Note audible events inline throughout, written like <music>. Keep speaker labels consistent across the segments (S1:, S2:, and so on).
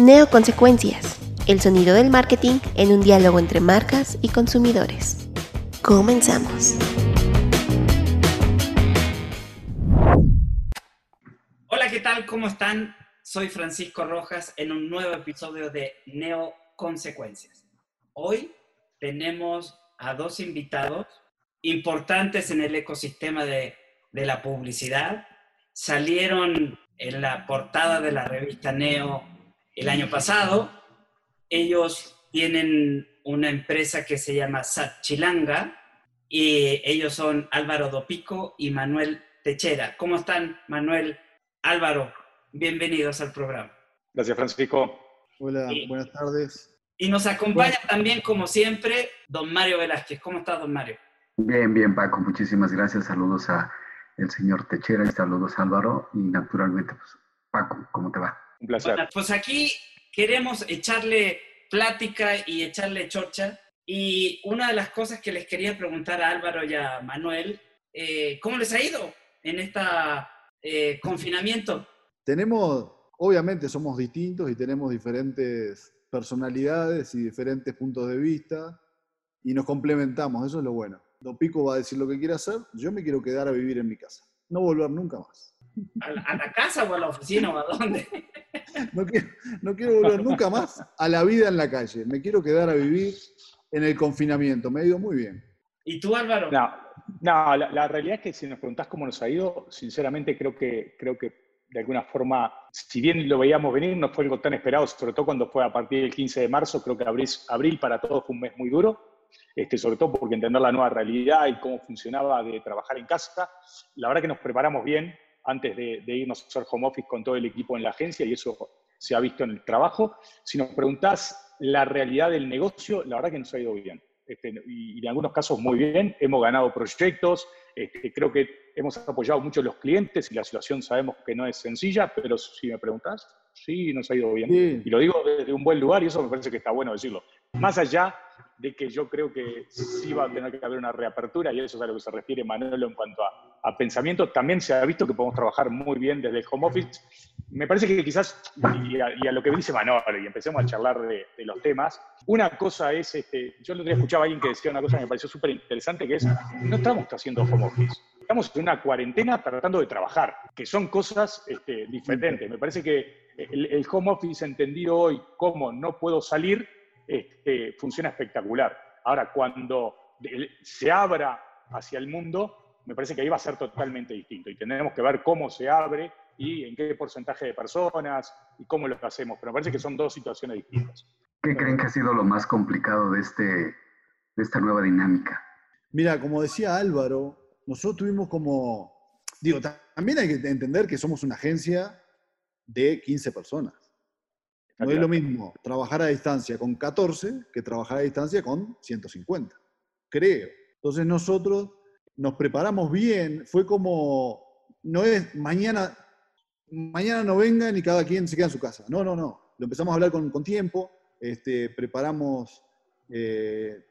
S1: Neoconsecuencias. El sonido del marketing en un diálogo entre marcas y consumidores. Comenzamos.
S2: Hola, ¿qué tal? ¿Cómo están? Soy Francisco Rojas en un nuevo episodio de Neo Consecuencias. Hoy tenemos a dos invitados importantes en el ecosistema de, de la publicidad. Salieron en la portada de la revista Neo el año pasado. Ellos tienen una empresa que se llama Satchilanga y ellos son Álvaro Dopico y Manuel Techera. ¿Cómo están, Manuel? Álvaro, bienvenidos al programa.
S3: Gracias, Francisco.
S4: Hola,
S2: Y-
S4: buenas tardes.
S2: Y nos acompaña también, como siempre, don Mario Velázquez. ¿Cómo está, don Mario?
S5: Bien, bien, Paco, muchísimas gracias. Saludos a el señor Techera y saludos a Álvaro. Y naturalmente, pues, Paco, ¿cómo te va?
S3: Un placer.
S2: Bueno, pues aquí queremos echarle plática y echarle chorcha. Y una de las cosas que les quería preguntar a Álvaro y a Manuel, eh, ¿cómo les ha ido en este confinamiento?
S4: Tenemos, obviamente somos distintos y tenemos diferentes personalidades y diferentes puntos de vista y nos complementamos, eso es lo bueno. Dopico va a decir lo que quiere hacer, yo me quiero quedar a vivir en mi casa, no volver nunca más.
S2: ¿A la, a la casa o a la oficina o a dónde? <laughs>
S4: No quiero, no quiero volver nunca más a la vida en la calle, me quiero quedar a vivir en el confinamiento, me ha ido muy bien.
S2: ¿Y tú, Álvaro?
S3: No, no la, la realidad es que si nos preguntás cómo nos ha ido, sinceramente creo que, creo que de alguna forma, si bien lo veíamos venir, no fue algo tan esperado, sobre todo cuando fue a partir del 15 de marzo, creo que abril, abril para todos fue un mes muy duro, este, sobre todo porque entender la nueva realidad y cómo funcionaba de trabajar en casa, la verdad que nos preparamos bien antes de, de irnos a hacer home office con todo el equipo en la agencia y eso se ha visto en el trabajo. Si nos preguntás la realidad del negocio, la verdad que nos ha ido bien. Este, y, y en algunos casos muy bien, hemos ganado proyectos, este, creo que hemos apoyado mucho a los clientes y la situación sabemos que no es sencilla, pero si me preguntás, sí, nos ha ido bien.
S4: Sí.
S3: Y lo digo desde un buen lugar y eso me parece que está bueno decirlo. Más allá de que yo creo que sí va a tener que haber una reapertura, y eso es a lo que se refiere Manolo en cuanto a, a pensamiento, también se ha visto que podemos trabajar muy bien desde el home office. Me parece que quizás, y a, y a lo que dice Manolo, y empecemos a charlar de, de los temas, una cosa es, este, yo día escuchaba a alguien que decía una cosa que me pareció súper interesante, que es, no estamos haciendo home office, estamos en una cuarentena tratando de trabajar, que son cosas este, diferentes. Me parece que el, el home office entendido hoy como no puedo salir, este, funciona espectacular. Ahora, cuando se abra hacia el mundo, me parece que ahí va a ser totalmente distinto y tendremos que ver cómo se abre y en qué porcentaje de personas y cómo lo hacemos. Pero me parece que son dos situaciones distintas.
S5: ¿Qué creen que ha sido lo más complicado de, este, de esta nueva dinámica?
S4: Mira, como decía Álvaro, nosotros tuvimos como, digo, ta- también hay que entender que somos una agencia de 15 personas. No es lo mismo trabajar a distancia con 14 que trabajar a distancia con 150, creo. Entonces nosotros nos preparamos bien, fue como, no es mañana, mañana no vengan y cada quien se queda en su casa. No, no, no. Lo empezamos a hablar con, con tiempo, este, preparamos eh,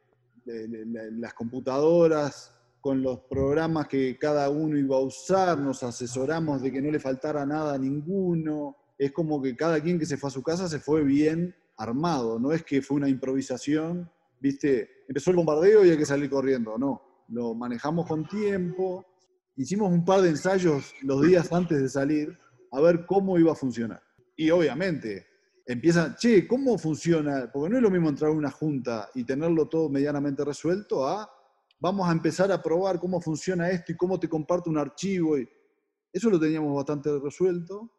S4: las computadoras con los programas que cada uno iba a usar, nos asesoramos de que no le faltara nada a ninguno. Es como que cada quien que se fue a su casa se fue bien armado, no es que fue una improvisación, viste, empezó el bombardeo y hay que salir corriendo, no, lo manejamos con tiempo, hicimos un par de ensayos los días antes de salir a ver cómo iba a funcionar. Y obviamente empiezan, che, ¿cómo funciona? Porque no es lo mismo entrar a una junta y tenerlo todo medianamente resuelto a vamos a empezar a probar cómo funciona esto y cómo te comparto un archivo. Y eso lo teníamos bastante resuelto.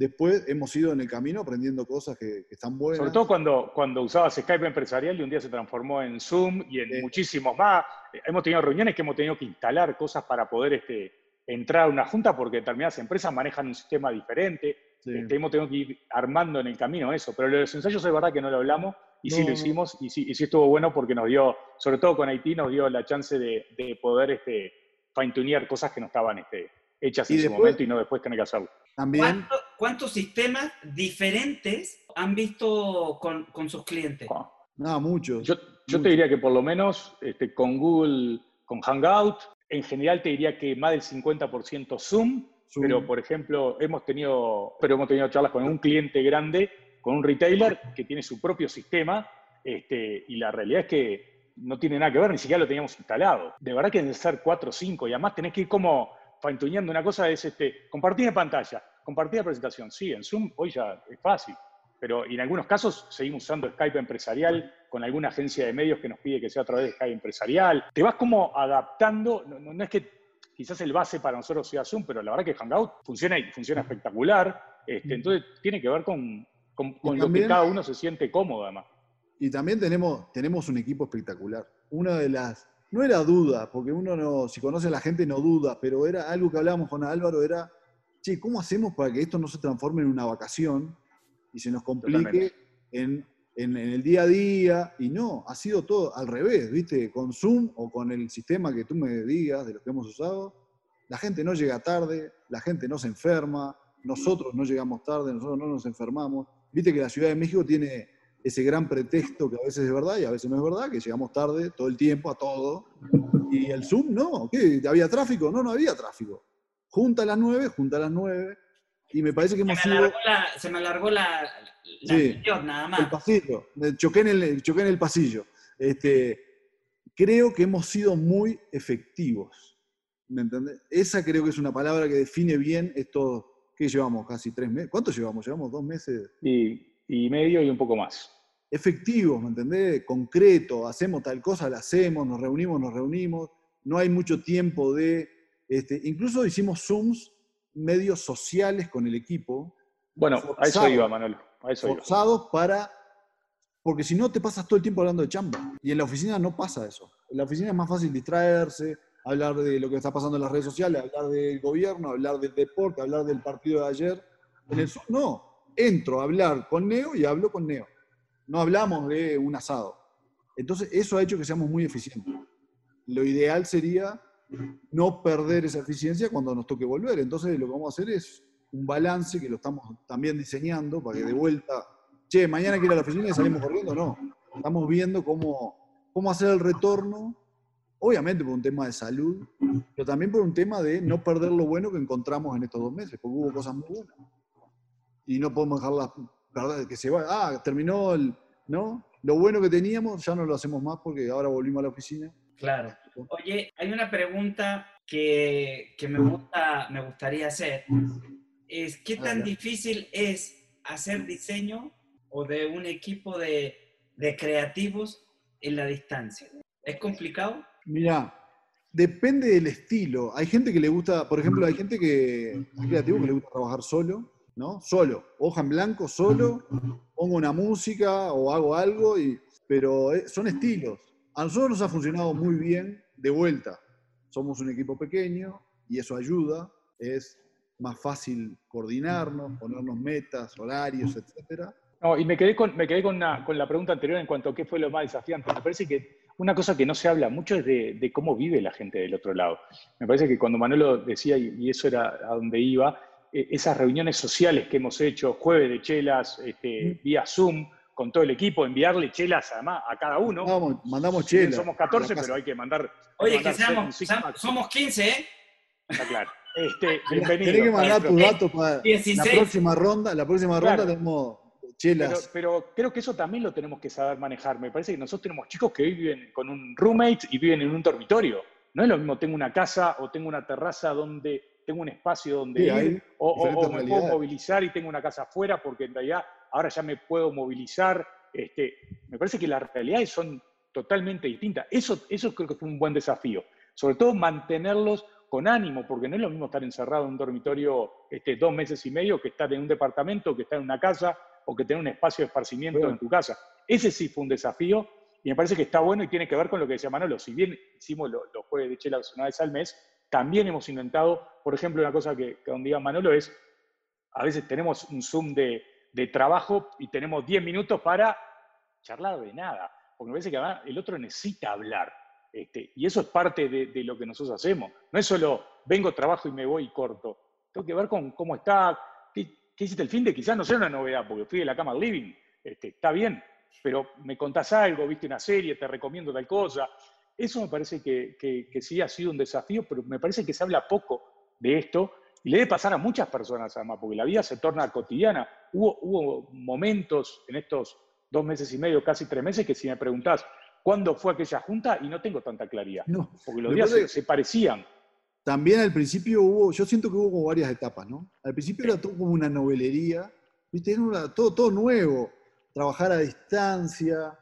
S4: Después hemos ido en el camino aprendiendo cosas que, que están buenas.
S3: Sobre todo cuando, cuando usabas Skype empresarial y un día se transformó en Zoom y en
S4: Sí.
S3: muchísimos más. Eh, Hemos tenido reuniones que hemos tenido que instalar cosas para poder este, entrar a una junta porque determinadas empresas manejan un sistema diferente.
S4: Sí.
S3: Este, hemos tenido que ir armando en el camino eso. Pero lo de los ensayos es verdad que no lo hablamos y sí lo hicimos y sí, y sí estuvo bueno porque nos dio, sobre todo con Haití, nos dio la chance de, de poder este, fine-tunear cosas que no estaban este, hechas
S4: Y
S3: en su
S4: después-
S3: momento y no después tener que hacerlo.
S4: También,
S2: ¿Cuánto- ¿Cuántos sistemas diferentes han visto con, con sus clientes?
S4: no, muchos.
S3: Yo, te diría que por lo menos este, con Google, con Hangout, en general te diría que más del 50% Zoom,
S4: Zoom.
S3: pero por ejemplo hemos tenido, pero hemos tenido charlas con un cliente grande, con un retailer que tiene su propio sistema, este, y la realidad es que no tiene nada que ver, ni siquiera lo teníamos instalado. De verdad que deben ser 4 o 5, y además tenés que ir como fine-tuneando una cosa, es este, compartir de pantalla, compartir de presentación. Sí, en Zoom hoy ya es fácil, pero en algunos casos seguimos usando Skype empresarial con alguna agencia de medios que nos pide que sea a través de Skype empresarial. Te vas como adaptando, no, no- no es que quizás el base para nosotros sea Zoom, pero la verdad que Hangout funciona y funciona espectacular. Este, entonces tiene que ver con, con- con lo que cada uno se siente cómodo además.
S4: Y también tenemos, tenemos un equipo espectacular. Una de las, no era duda, porque uno no, si conoce a la gente no duda, pero era algo que hablábamos con Álvaro, era, che, ¿cómo hacemos para que esto no se transforme en una vacación y se nos complique
S3: Totalmente.
S4: en, en- en el día a día? Y no, ha sido todo al revés, ¿viste? Con Zoom o con el sistema que tú me digas de los que hemos usado, la gente no llega tarde, la gente no se enferma, nosotros no llegamos tarde, nosotros no nos enfermamos. Viste que la Ciudad de México tiene ese gran pretexto que a veces es verdad y a veces no es verdad, que llegamos tarde todo el tiempo a todo. Y el Zoom, no. ¿Qué? ¿Había tráfico? No, no había tráfico. Junta a las 9, junta a las 9. Y me parece que
S2: Se me
S4: hemos sido
S2: la, se me alargó la, la
S4: Sí.
S2: nada
S4: el
S2: más.
S4: pasillo. Me Choqué en el, choqué en el pasillo. Este, creo que hemos sido muy efectivos. ¿Me entendés? Esa creo que es una palabra que define bien esto que llevamos casi tres meses. ¿Cuánto llevamos? Llevamos dos meses
S3: Y, y medio y un poco más.
S4: efectivos, ¿me entendés? Concreto, hacemos tal cosa, la hacemos, nos reunimos, nos reunimos, no hay mucho tiempo de, este, incluso hicimos Zooms medios sociales con el equipo,
S3: Bueno, a eso iba, Manuel. A eso iba.
S4: forzados para, porque si no te pasas todo el tiempo hablando de chamba, y en la oficina no pasa eso. En la oficina es más fácil distraerse, hablar de lo que está pasando en las redes sociales, hablar del gobierno, hablar del deporte, hablar del partido de ayer. En el Zoom no, entro a hablar con Neo y hablo con Neo. No hablamos de un asado. Entonces, eso ha hecho que seamos muy eficientes. Lo ideal sería no perder esa eficiencia cuando nos toque volver. Entonces, lo que vamos a hacer es un balance que lo estamos también diseñando para que de vuelta, che, mañana que ir a la oficina y salimos corriendo. No, estamos viendo cómo, cómo hacer el retorno, obviamente por un tema de salud, pero también por un tema de no perder lo bueno que encontramos en estos dos meses, porque hubo cosas muy buenas. Y no podemos dejarlas perder, que se vaya. Ah, terminó el. ¿No? Lo bueno que teníamos ya no lo hacemos más porque ahora volvimos a la oficina.
S2: Claro. Oye, hay una pregunta que, que me, gusta, me gustaría hacer. Es, ¿Qué tan difícil es hacer diseño o de un equipo de, de creativos en la distancia? ¿Es complicado?
S4: Mira, depende del estilo. Hay gente que le gusta, por ejemplo, hay gente que hay creativos que le gusta trabajar solo, ¿no? Solo, hoja en blanco, solo, pongo una música o hago algo, y, pero eh, son estilos. A nosotros nos ha funcionado muy bien de vuelta. Somos un equipo pequeño y eso ayuda. Es más fácil coordinarnos, ponernos metas, horarios, etcétera.
S3: No, y me quedé, con, me quedé con, una- con la pregunta anterior en cuanto a qué fue lo más desafiante. Me parece que una cosa que no se habla mucho es de, de cómo vive la gente del otro lado. Me parece que cuando Manolo decía, y, eso era a donde iba, eh, esas reuniones sociales que hemos hecho, jueves de chelas, este, vía Zoom, con todo el equipo, enviarle chelas además a cada uno.
S4: Mandamos, mandamos
S3: Si bien
S4: chela.
S3: Somos 14,
S4: a la casa.
S3: pero hay que mandar. hay
S2: Oye, que
S3: mandar
S2: seamos, somos 15, ¿eh?
S3: Está claro. Este, bienvenido. <laughs>
S4: Tenés que mandar tus datos para la
S2: 16.
S4: próxima ronda. La próxima
S3: Claro.
S4: ronda tenemos chelas.
S3: pero creo que eso también lo tenemos que saber manejar. Me parece que nosotros tenemos chicos que viven con un roommate y viven en un dormitorio. No es lo mismo, tengo una casa o tengo una terraza donde tengo un espacio donde
S4: Sí,
S3: ir,
S4: hay
S3: o, me puedo movilizar y tengo una casa afuera porque en realidad ahora ya me puedo movilizar. Este, me parece que las realidades son totalmente distintas. Eso, eso creo que fue un buen desafío. Sobre todo mantenerlos con ánimo, porque no es lo mismo estar encerrado en un dormitorio este, dos meses y medio que estar en un departamento, que estar en una casa o que tener un espacio de esparcimiento
S4: Bueno.
S3: en tu casa. Ese sí fue un desafío y me parece que está bueno y tiene que ver con lo que decía Manolo. Si bien hicimos lo- los jueves de chela una vez al mes, también hemos intentado, por ejemplo, una cosa que, que donde Manolo es, a veces tenemos un Zoom de, de trabajo y tenemos 10 minutos para charlar de nada, porque me parece que además el otro necesita hablar. Este, y eso es parte de, lo que nosotros hacemos. No es solo vengo, trabajo y me voy y corto. Tengo que ver con cómo está, qué, qué hiciste el fin de, quizás no sea una novedad, porque fui de la cama al living, este, está bien, pero me contás algo, viste una serie, te recomiendo tal cosa. Eso me parece que, que, que sí ha sido un desafío, pero me parece que se habla poco de esto y le debe pasar a muchas personas además, porque la vida se torna cotidiana. Hubo, hubo momentos en estos dos meses y medio, casi tres meses, que si me preguntás cuándo fue aquella junta, y no tengo tanta claridad,
S4: No,
S3: porque los días se, se parecían.
S4: También al principio hubo, yo siento que hubo como varias etapas, ¿no? Al principio era todo como una novelería, ¿viste? Era una- todo, todo nuevo, trabajar a distancia,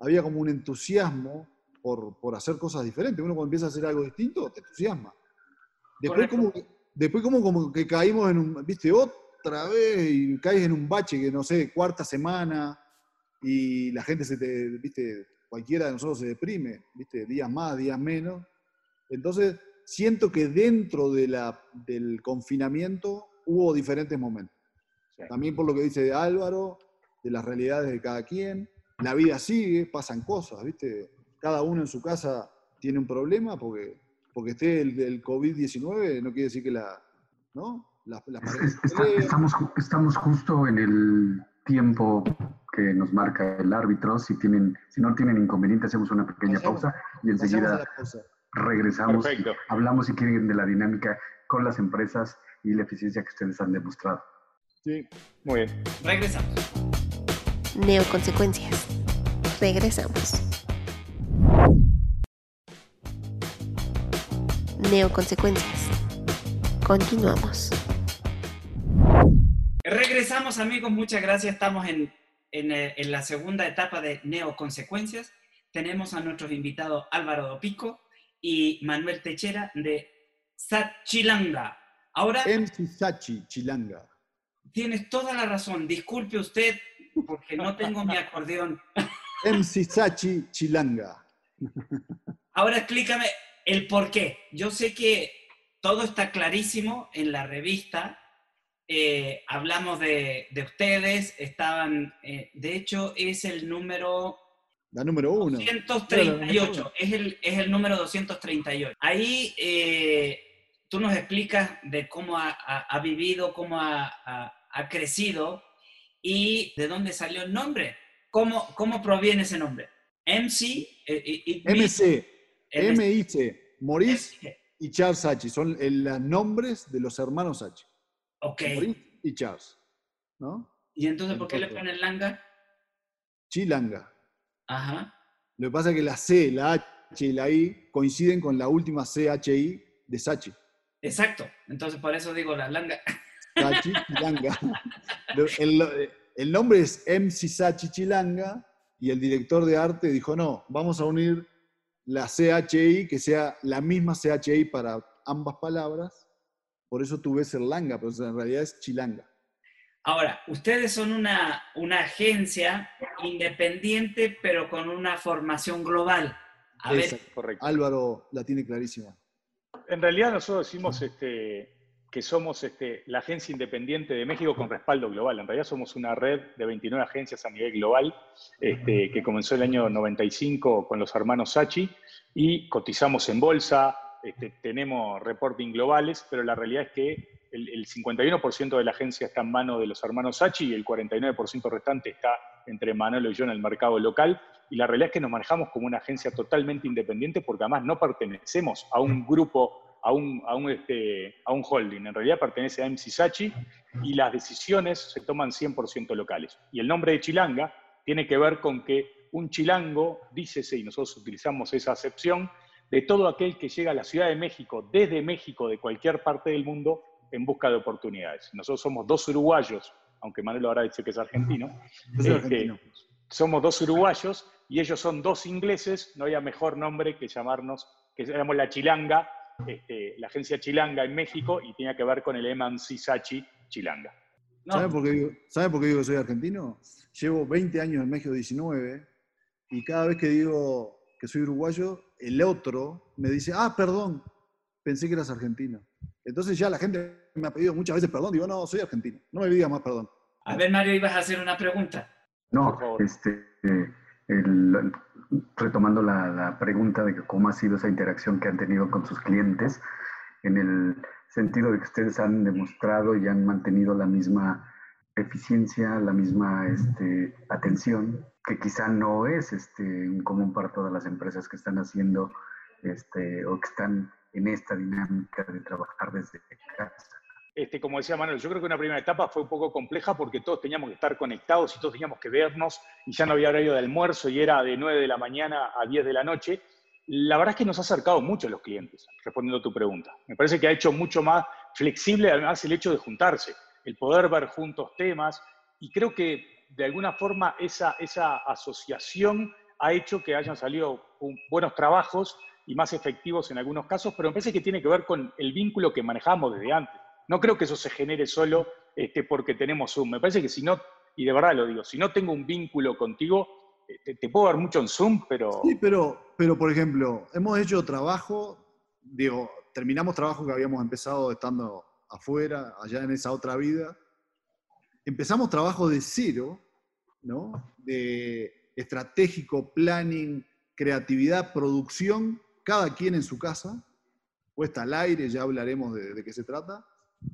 S4: había como un entusiasmo por, por hacer cosas diferentes. Uno cuando empieza a hacer algo distinto, te entusiasma. Después
S2: Correcto.
S4: como, después como, como que caímos en un, ¿viste? Otra vez y caes en un bache que, no sé, cuarta semana y la gente se te, ¿viste? Cualquiera de nosotros se deprime, ¿viste? Días más, días menos. Entonces, siento que dentro de la, del confinamiento hubo diferentes momentos.
S3: Sí.
S4: También por lo que dice Álvaro, de las realidades de cada quien. La vida sigue, pasan cosas, ¿viste? Cada uno en su casa tiene un problema porque, porque esté el del COVID-19 no quiere decir que la, ¿no?
S5: Estamos, estamos justo en el tiempo que nos marca el árbitro. Si, tienen, si no tienen inconveniente, hacemos una pequeña pausa y enseguida regresamos.
S3: Perfecto.
S5: hablamos, si quieren, de la dinámica con las empresas y la eficiencia que ustedes han demostrado.
S4: Sí.
S3: Muy bien.
S2: Regresamos.
S1: Neoconsecuencias. Regresamos. Neoconsecuencias. Continuamos.
S2: Regresamos, amigos. Muchas gracias. Estamos en, en, eh, en la segunda etapa de Neoconsecuencias. Tenemos a nuestros invitados Álvaro Dopico y Manuel Techera de Sachilanga. Ahora
S4: MC Sachi, Chilanga.
S2: tienes toda la razón. Disculpe usted porque no tengo mi acordeón.
S4: MC Sachi, Chilanga.
S2: Ahora explícame el por qué. Yo sé que todo está clarísimo en la revista. Eh, hablamos de, de ustedes, estaban, eh, de hecho es el número
S4: La número uno.
S2: 238, es el, es el número 238. Ahí eh, tú nos explicas de cómo ha, ha- ha vivido, cómo ha, ha- crecido y de dónde salió el nombre. ¿Cómo, cómo proviene ese nombre? MC,
S4: MC. MIC, Maurice y Charles Sachi. Son los nombres de los hermanos Sachi.
S2: Ok.
S4: Y Charles. ¿No?
S2: ¿Y entonces por qué le ponen langa?
S4: Chilanga.
S2: Ajá.
S4: Lo que pasa es que la C, la H y la I coinciden con la última CHI de Sachi.
S2: Exacto. Entonces por eso digo la langa. <laughs>
S4: Sachi Chilanga. El, el nombre es MC Sachi Chilanga y el director de arte dijo, no, vamos a unir la CHI, que sea la misma CHI para ambas palabras. Por eso tú ves el langa, pero en realidad es Chilanga.
S2: Ahora, ustedes son una, una agencia independiente, pero con una formación global. A ver.
S3: Correcto.
S4: Álvaro la tiene clarísima.
S3: En realidad nosotros decimos este, que somos este, la agencia independiente de México con respaldo global. En realidad somos una red de 29 agencias a nivel global este, que comenzó el año 95 con los hermanos Sachi y cotizamos en bolsa, este, tenemos reporting globales, pero la realidad es que el, el 51% de la agencia está en manos de los hermanos Sachi y el 49% restante está entre Manolo y yo en el mercado local. Y la realidad es que nos manejamos como una agencia totalmente independiente porque además no pertenecemos a un grupo, a un, a un, este, a un holding. En realidad pertenece a MC Sachi y las decisiones se toman 100% locales. Y el nombre de Chilanga tiene que ver con que un chilango, dícese, y nosotros utilizamos esa acepción, de todo aquel que llega a la Ciudad de México, desde México, de cualquier parte del mundo, en busca de oportunidades. Nosotros somos dos uruguayos, aunque Manuel ahora dice que es argentino, <laughs> Este,
S4: argentino.
S3: somos dos uruguayos y ellos son dos ingleses, no había mejor nombre que llamarnos, que éramos la Chilanga, este, la agencia Chilanga en México y tenía que ver con el Emanci Sachi Chilanga.
S2: no,
S4: ¿Sabe por, qué digo, ¿Sabe por qué digo que soy argentino? Llevo 20 años en México 19 y cada vez que digo que soy uruguayo, el otro me dice, ah, perdón, pensé que eras argentino. Entonces ya la gente me ha pedido muchas veces perdón. Digo, no, soy argentino. No me digas más perdón.
S2: A ver, Mario, ibas a hacer una pregunta.
S5: No, este, el, retomando la, la, pregunta de cómo ha sido esa interacción que han tenido con sus clientes, en el sentido de que ustedes han demostrado y han mantenido la misma eficiencia, la misma este, atención, que quizá no es este, común para todas las empresas que están haciendo este, o que están en esta dinámica de trabajar desde casa.
S3: Este, como decía Manuel, yo creo que una primera etapa fue un poco compleja porque todos teníamos que estar conectados y todos teníamos que vernos y ya no había horario de almuerzo y era de 9 de la mañana a 10 de la noche. La verdad es que nos ha acercado mucho a los clientes, respondiendo a tu pregunta. Me parece que ha hecho mucho más flexible además el hecho de juntarse, el poder ver juntos temas y creo que de alguna forma esa, esa asociación ha hecho que hayan salido buenos trabajos y más efectivos en algunos casos, pero me parece que tiene que ver con el vínculo que manejamos desde antes. No creo que eso se genere solo este, porque tenemos Zoom. Me parece que si no, y de verdad lo digo, si no tengo un vínculo contigo, te, te puedo ver mucho en Zoom, pero...
S4: Sí, pero, pero por ejemplo, hemos hecho trabajo, digo, terminamos trabajo que habíamos empezado estando afuera, allá en esa otra vida. Empezamos trabajo de cero, ¿no? De estratégico, planning, creatividad, producción, cada quien en su casa, puesta al aire, ya hablaremos de, qué se trata.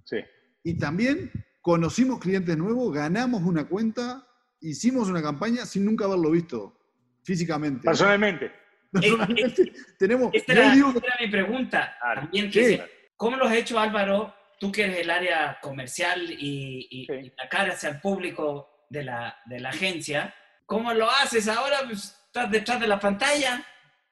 S3: Sí.
S4: Y también conocimos clientes nuevos, ganamos una cuenta, hicimos una campaña sin nunca haberlo visto físicamente.
S3: Personalmente. <laughs>
S2: Personalmente. tenemos. Esta era, mi pregunta. También, ¿Cómo lo has hecho, Álvaro? Tú que eres el área comercial y, la cara hacia el público de la, de la agencia, ¿cómo lo haces ahora? Pues, estás detrás de la pantalla.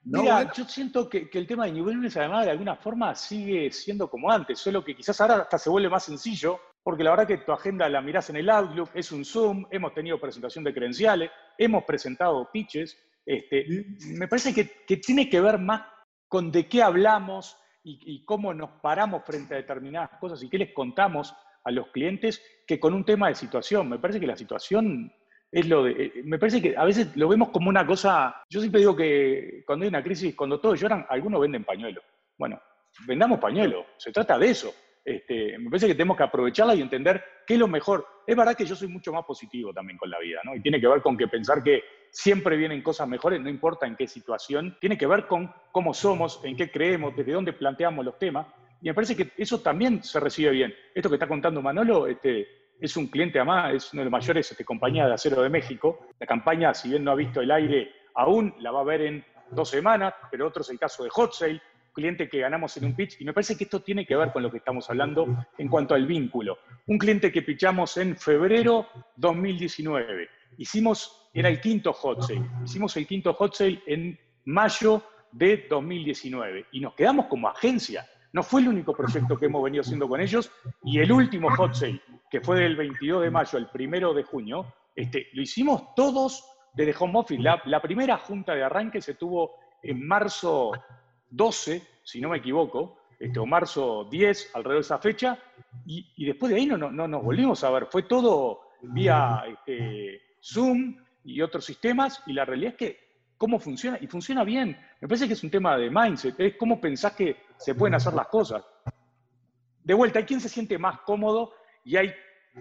S3: Mira, yo siento que, el tema de niveles además de alguna forma sigue siendo como antes, solo que quizás ahora hasta se vuelve más sencillo, porque la verdad que tu agenda la mirás en el Outlook, es un Zoom, hemos tenido presentación de credenciales, hemos presentado pitches, este, me parece que, tiene que ver más con de qué hablamos y, cómo nos paramos frente a determinadas cosas y qué les contamos a los clientes que con un tema de situación. Me parece que la situación es lo de, eh, me parece que a veces lo vemos como una cosa, yo siempre digo que cuando hay una crisis, cuando todos lloran, algunos venden pañuelos. Bueno, vendamos pañuelos, se trata de eso. Este, me parece que tenemos que aprovecharla y entender qué es lo mejor. Es verdad que yo soy mucho más positivo también con la vida, ¿no? Y tiene que ver con que pensar que siempre vienen cosas mejores, no importa en qué situación, tiene que ver con cómo somos, en qué creemos, desde dónde planteamos los temas. Y me parece que eso también se recibe bien. Esto que está contando Manolo, este, es un cliente además, es una de las mayores este, compañías de acero de México. La campaña, si bien no ha visto el aire aún, la va a ver en dos semanas, pero otro es el caso de Hot Sale, cliente que ganamos en un pitch, y me parece que esto tiene que ver con lo que estamos hablando en cuanto al vínculo. Un cliente que pitchamos en febrero 2019. Hicimos, era el quinto hot sale, hicimos el quinto hot sale en mayo de 2019 y nos quedamos como agencia. No fue el único proyecto que hemos venido haciendo con ellos y el último hot sale, que fue del 22 de mayo al 1 de junio, este, lo hicimos todos desde home office. La, primera junta de arranque se tuvo en marzo 12, si no me equivoco, este, o marzo 10, alrededor de esa fecha, y, después de ahí no, no, nos volvimos a ver. Fue todo vía este, Zoom y otros sistemas, y la realidad es que cómo funciona, y funciona bien. Me parece que es un tema de mindset, es cómo pensás que se pueden hacer las cosas. De vuelta, hay quien se siente más cómodo y hay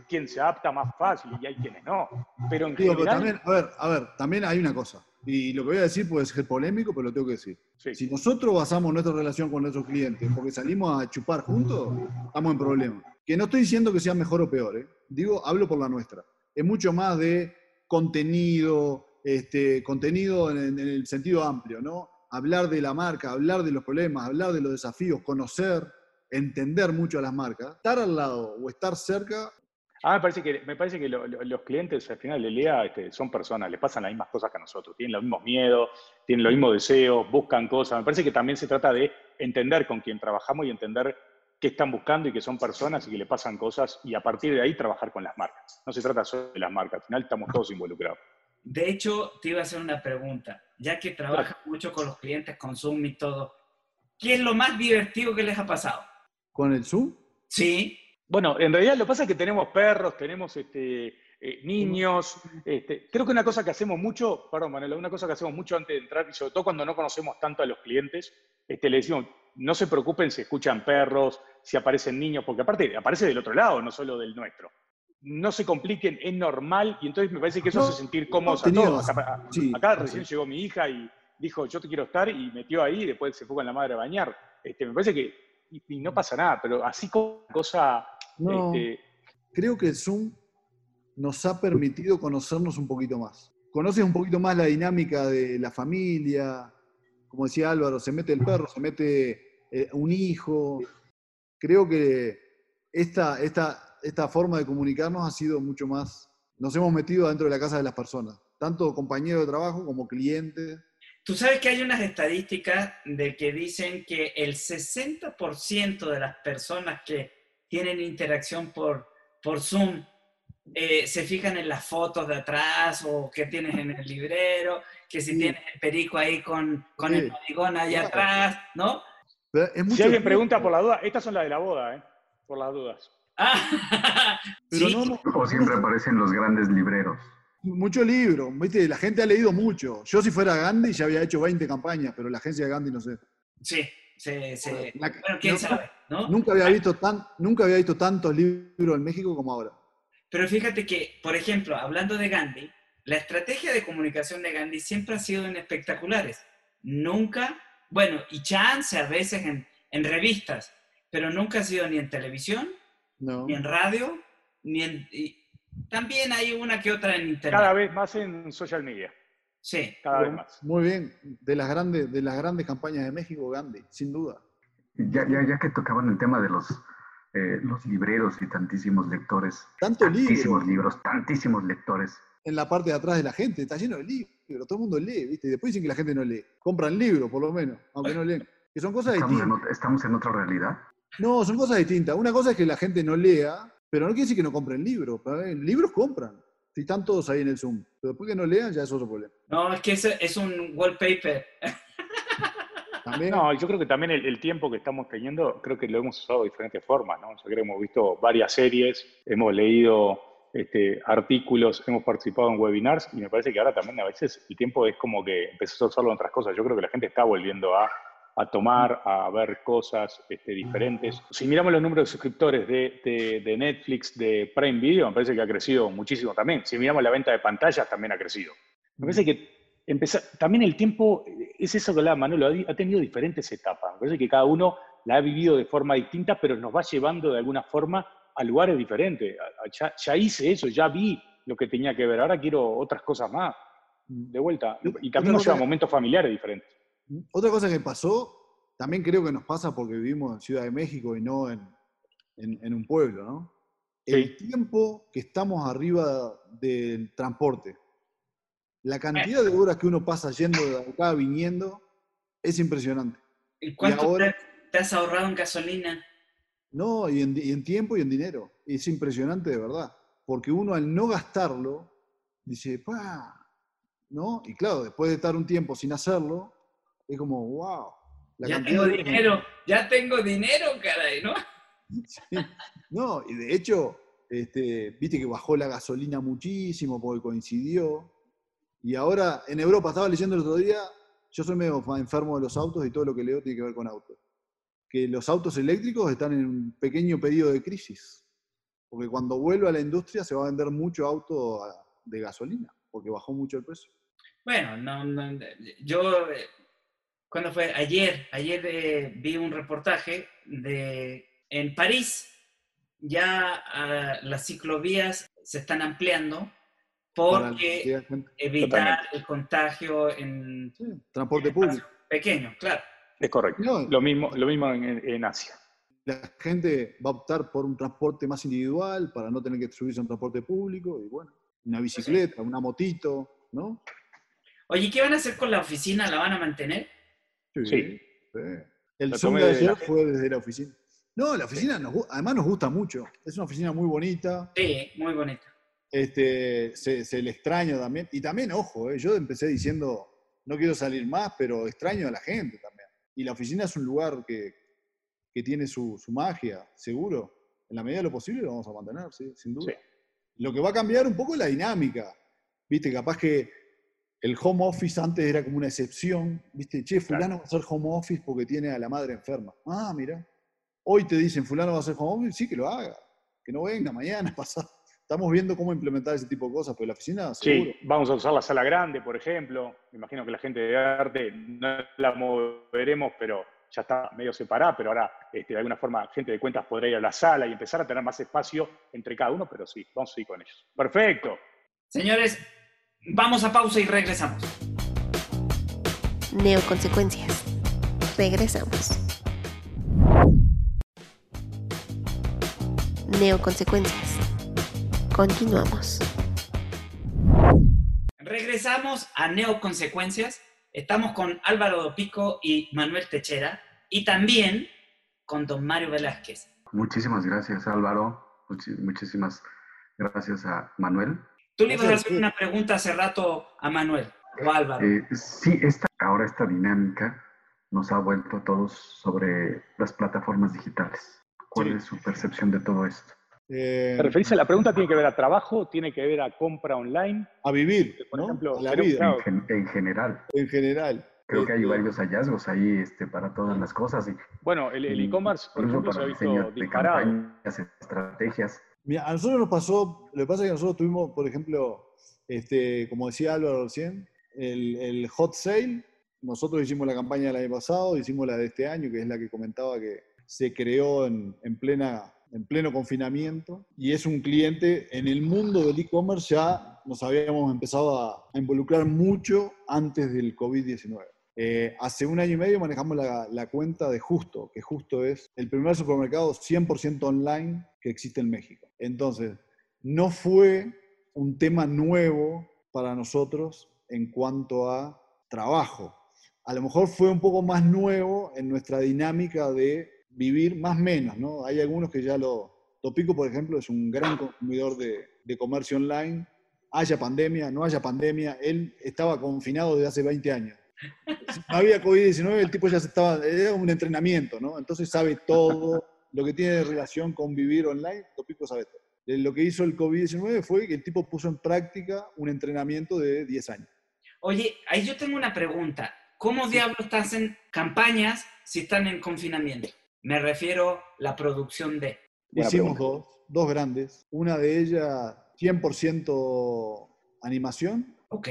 S3: quien se adapta más fácil y hay quienes no. Pero en general...
S4: también, a ver, a ver, también hay una cosa. Y lo que voy a decir puede ser polémico, pero lo tengo que decir. Si nosotros basamos nuestra relación con nuestros clientes porque salimos a chupar juntos, estamos en problemas. Que no estoy diciendo que sea mejor o peor, ¿eh? digo, hablo por la nuestra. Es mucho más de contenido, este, contenido en, el sentido amplio, ¿no? Hablar de la marca, hablar de los problemas, hablar de los desafíos, conocer, entender mucho a las marcas, estar al lado o estar cerca.
S3: Ah, me parece que, me parece que los clientes al final del día este, son personas, les pasan las mismas cosas que a nosotros, tienen los mismos miedos, tienen los mismos deseos, buscan cosas. Me parece que también se trata de entender con quién trabajamos y entender qué están buscando y que son personas y que le pasan cosas y a partir de ahí trabajar con las marcas. No se trata solo de las marcas, al final estamos todos involucrados.
S2: De hecho, te iba a hacer una pregunta, ya que trabajas mucho con los clientes, con Zoom y todo, ¿qué es lo más divertido que les ha pasado?
S4: ¿Con el Zoom?
S2: Sí.
S3: Bueno, en realidad lo que pasa es que tenemos perros, tenemos este, eh, niños. Este, creo que una cosa que hacemos mucho, perdón Manuela, una cosa que hacemos mucho antes de entrar, y sobre todo cuando no conocemos tanto a los clientes, este, le decimos, no se preocupen si escuchan perros, si aparecen niños, porque aparte aparece del otro lado, no solo del nuestro. No se compliquen, es normal y entonces me parece que eso
S4: No,
S3: hace sentir cómodos a todos. Acá,
S4: sí,
S3: acá
S4: sí.
S3: recién llegó mi hija y dijo, yo te quiero estar y metió ahí y después se fue con la madre a bañar. Este, me parece que, y, y no pasa nada, pero así como cosa,
S4: No,
S3: este,
S4: creo que el Zoom nos ha permitido conocernos un poquito más. Conoces un poquito más la dinámica de la familia, como decía Álvaro, se mete el perro, se mete eh, un hijo. Creo que esta, esta, esta forma de comunicarnos ha sido mucho más, nos hemos metido dentro de la casa de las personas, tanto compañeros de trabajo como clientes.
S2: Tú sabes que hay unas estadísticas de que dicen que el 60% de las personas que tienen interacción por, por Zoom eh, se fijan en las fotos de atrás o que tienes en el librero, que si
S4: Sí.
S2: tienes el perico ahí con, con
S4: Sí.
S2: el poligón allá
S4: Claro.
S2: atrás, ¿no?
S3: Si alguien pregunta por la duda, estas son las de la boda, ¿eh? por las dudas.
S2: Ah, <laughs>
S4: Pero
S2: sí,
S4: no, no-
S5: O siempre aparecen los grandes libreros.
S4: Mucho libro, ¿viste? La gente ha leído mucho. Yo si fuera Gandhi ya había hecho 20 campañas, pero la agencia de Gandhi no sé.
S2: sí, sí, sí.
S4: La-
S2: Bueno, quién
S4: no-
S2: sabe, ¿no?
S4: Nunca había visto tan, nunca había visto tantos libros en México como ahora.
S2: Pero fíjate que, por ejemplo, hablando de Gandhi, la estrategia de comunicación de Gandhi siempre ha sido en espectaculares. Nunca, bueno, y chance a veces en, en revistas, pero nunca ha sido ni en televisión,
S4: No.
S2: ni en radio, ni en... y también hay una que otra en internet.
S3: Cada vez más en social media,
S2: Sí.
S3: cada vez más.
S4: Muy bien. De las grandes, de las grandes campañas de México, Gandhi, sin duda.
S5: Ya, ya, ya que tocaban el tema de los, eh, los libreros y tantísimos lectores.
S4: Tanto libro
S5: Tantísimos libros, tantísimos lectores.
S4: en la parte de atrás de la gente, está lleno de libros, todo el mundo lee, ¿viste? Y después dicen que la gente no lee. Compran libros, por lo menos, aunque no leen. Que son cosas
S5: Estamos en,
S4: distintas.
S5: ot- estamos en otra realidad.
S4: No, son cosas distintas. Una cosa es que la gente no lea, pero no quiere decir que no compren libros. Libros compran. Si están todos ahí en el Zoom. Pero después que no lean, ya es otro problema.
S2: No, es que es, es un wallpaper.
S4: También,
S3: No, yo creo que también el, el tiempo que estamos teniendo, creo que lo hemos usado de diferentes formas, ¿no? Yo creo que hemos visto varias series, hemos leído este, artículos, hemos participado en webinars y me parece que ahora también a veces el tiempo es como que empezás a usarlo en otras cosas. Yo creo que la gente está volviendo a, a tomar, a ver cosas este, diferentes. Si miramos los números de suscriptores de, de- de Netflix, de Prime Video, me parece que ha crecido muchísimo también. Si miramos la venta de pantallas, también ha crecido. Me parece que empezar, también el tiempo, eh, es eso que hablaba Manolo, ha, ha tenido diferentes etapas. Me parece que cada uno la ha vivido de forma distinta, pero nos va llevando de alguna forma a lugares diferentes. Ya, ya hice eso, ya vi lo que tenía que ver, ahora quiero otras cosas más. De vuelta. Y también nos lleva a momentos familiares diferentes.
S4: Otra cosa que pasó, también creo que nos pasa porque vivimos en Ciudad de México y no en, en- en un pueblo, ¿no? El tiempo que estamos arriba del transporte, la cantidad de horas que uno pasa yendo de acá, viniendo, es impresionante.
S2: ¿Y cuánto
S4: ahora-
S2: te, te has ahorrado en gasolina?
S4: No, y en, y en tiempo y en dinero. Es impresionante de verdad. Porque uno al no gastarlo, dice, ¡pa! ¿No? Y claro, después de estar un tiempo sin hacerlo, es como, wow. la
S2: ya tengo
S4: de
S2: dinero, ya tengo dinero, caray, ¿no? <laughs>
S4: Sí. No, y de hecho, este, viste que bajó la gasolina muchísimo porque coincidió. Y ahora en Europa, estaba leyendo el otro día, yo soy medio enfermo de los autos y todo lo que leo tiene que ver con autos. Que los autos eléctricos están en un pequeño periodo de crisis. Porque cuando vuelva la industria se va a vender mucho auto a- de gasolina, porque bajó mucho el precio.
S2: Bueno, no, no, yo, eh, ¿cuándo fue? Ayer, ayer eh, vi un reportaje de, en París, ya ah, las ciclovías se están ampliando porque evitar
S3: Totalmente.
S2: el contagio en
S4: Sí, transporte público.
S2: pequeños, claro.
S3: Es correcto.
S4: No,
S3: Lo mismo, lo mismo en, en Asia.
S4: la gente va a optar por un transporte más individual para no tener que subirse a un transporte público y bueno, una bicicleta, una motito, ¿no?
S2: Oye, ¿qué van a hacer con la oficina? ¿La van a mantener?
S3: Sí.
S4: sí. El Zoom de ayer fue desde la oficina. No, la oficina nos gu- además nos gusta mucho. Es una oficina muy bonita.
S2: Sí, muy bonita.
S4: Este, se, se le extraña también. Y también, ojo, eh, yo empecé diciendo, no quiero salir más, pero extraño a la gente también. Y la oficina es un lugar que, que tiene su, su magia, seguro. En la medida de lo posible lo vamos a mantener, sí, sin duda.
S3: Sí.
S4: Lo que va a cambiar un poco es la dinámica. Viste, capaz que el home office antes era como una excepción, ¿viste? Che, fulano va a hacer home office porque tiene a la madre enferma. Ah, mira. Hoy te dicen, fulano va a hacer home office, sí, que lo haga. Que no venga mañana, pasado. Estamos viendo cómo implementar ese tipo de cosas, pero la oficina, seguro.
S3: Sí, vamos a usar la sala grande, por ejemplo. Me imagino que la gente de arte no la moveremos, pero ya está medio separada, pero ahora este, de alguna forma gente de cuentas podrá ir a la sala y empezar a tener más espacio entre cada uno, pero sí, vamos a ir con ellos. Perfecto.
S2: Señores, vamos a pausa y regresamos.
S1: Neoconsecuencias. Regresamos. Neoconsecuencias. Continuamos.
S2: Regresamos a Neoconsecuencias. Estamos con Álvaro Dopico y Manuel Techera y también con don Mario Velázquez.
S5: Muchísimas gracias Álvaro, muchísimas gracias a Manuel.
S2: Tú le ibas a hacer una pregunta hace rato a Manuel o a Álvaro.
S5: Eh, sí, esta, ahora esta dinámica nos ha vuelto a todos sobre las plataformas digitales. ¿Cuál es su percepción de todo esto?
S3: Eh, ¿Te referís a la pregunta? ¿Tiene que ver a trabajo? ¿Tiene que ver a compra online?
S4: A vivir,
S5: por ejemplo, a la vida. En, general.
S4: En general.
S5: Creo que hay este, varios hallazgos ahí este, para todas las cosas. Y,
S3: bueno, el e-commerce, por ejemplo, se ha visto disparado.
S5: estrategias.
S4: Mira, a nosotros nos pasó, lo que pasa es que nosotros tuvimos, por ejemplo, este, como decía Álvaro recién, el, hot sale. Nosotros hicimos la campaña del año pasado, hicimos la de este año, que es la que comentaba que se creó en, en plena en pleno confinamiento y es un cliente en el mundo del e-commerce ya nos habíamos empezado a, involucrar mucho antes del COVID-19. Eh, hace un año y medio manejamos la, cuenta de Justo, que Justo es el primer supermercado 100% online que existe en México. Entonces, no fue un tema nuevo para nosotros en cuanto a trabajo. A lo mejor fue un poco más nuevo en nuestra dinámica de vivir más menos, ¿no? Hay algunos que ya lo... Topico, por ejemplo, es un gran consumidor de, de comercio online. Haya pandemia, no haya pandemia, él estaba confinado desde hace 20 años. No había COVID-19, el tipo ya se estaba, era un entrenamiento, ¿no? Entonces sabe todo lo que tiene relación con vivir online, Topico sabe todo. Lo que hizo el COVID-19 fue que el tipo puso en práctica un entrenamiento de 10 años.
S2: Oye, ahí yo tengo una pregunta. ¿Cómo diablos hacen campañas si están en confinamiento? Me refiero a la producción de...
S4: Hicimos dos, dos grandes. Una de ellas 100% animación.
S2: Ok.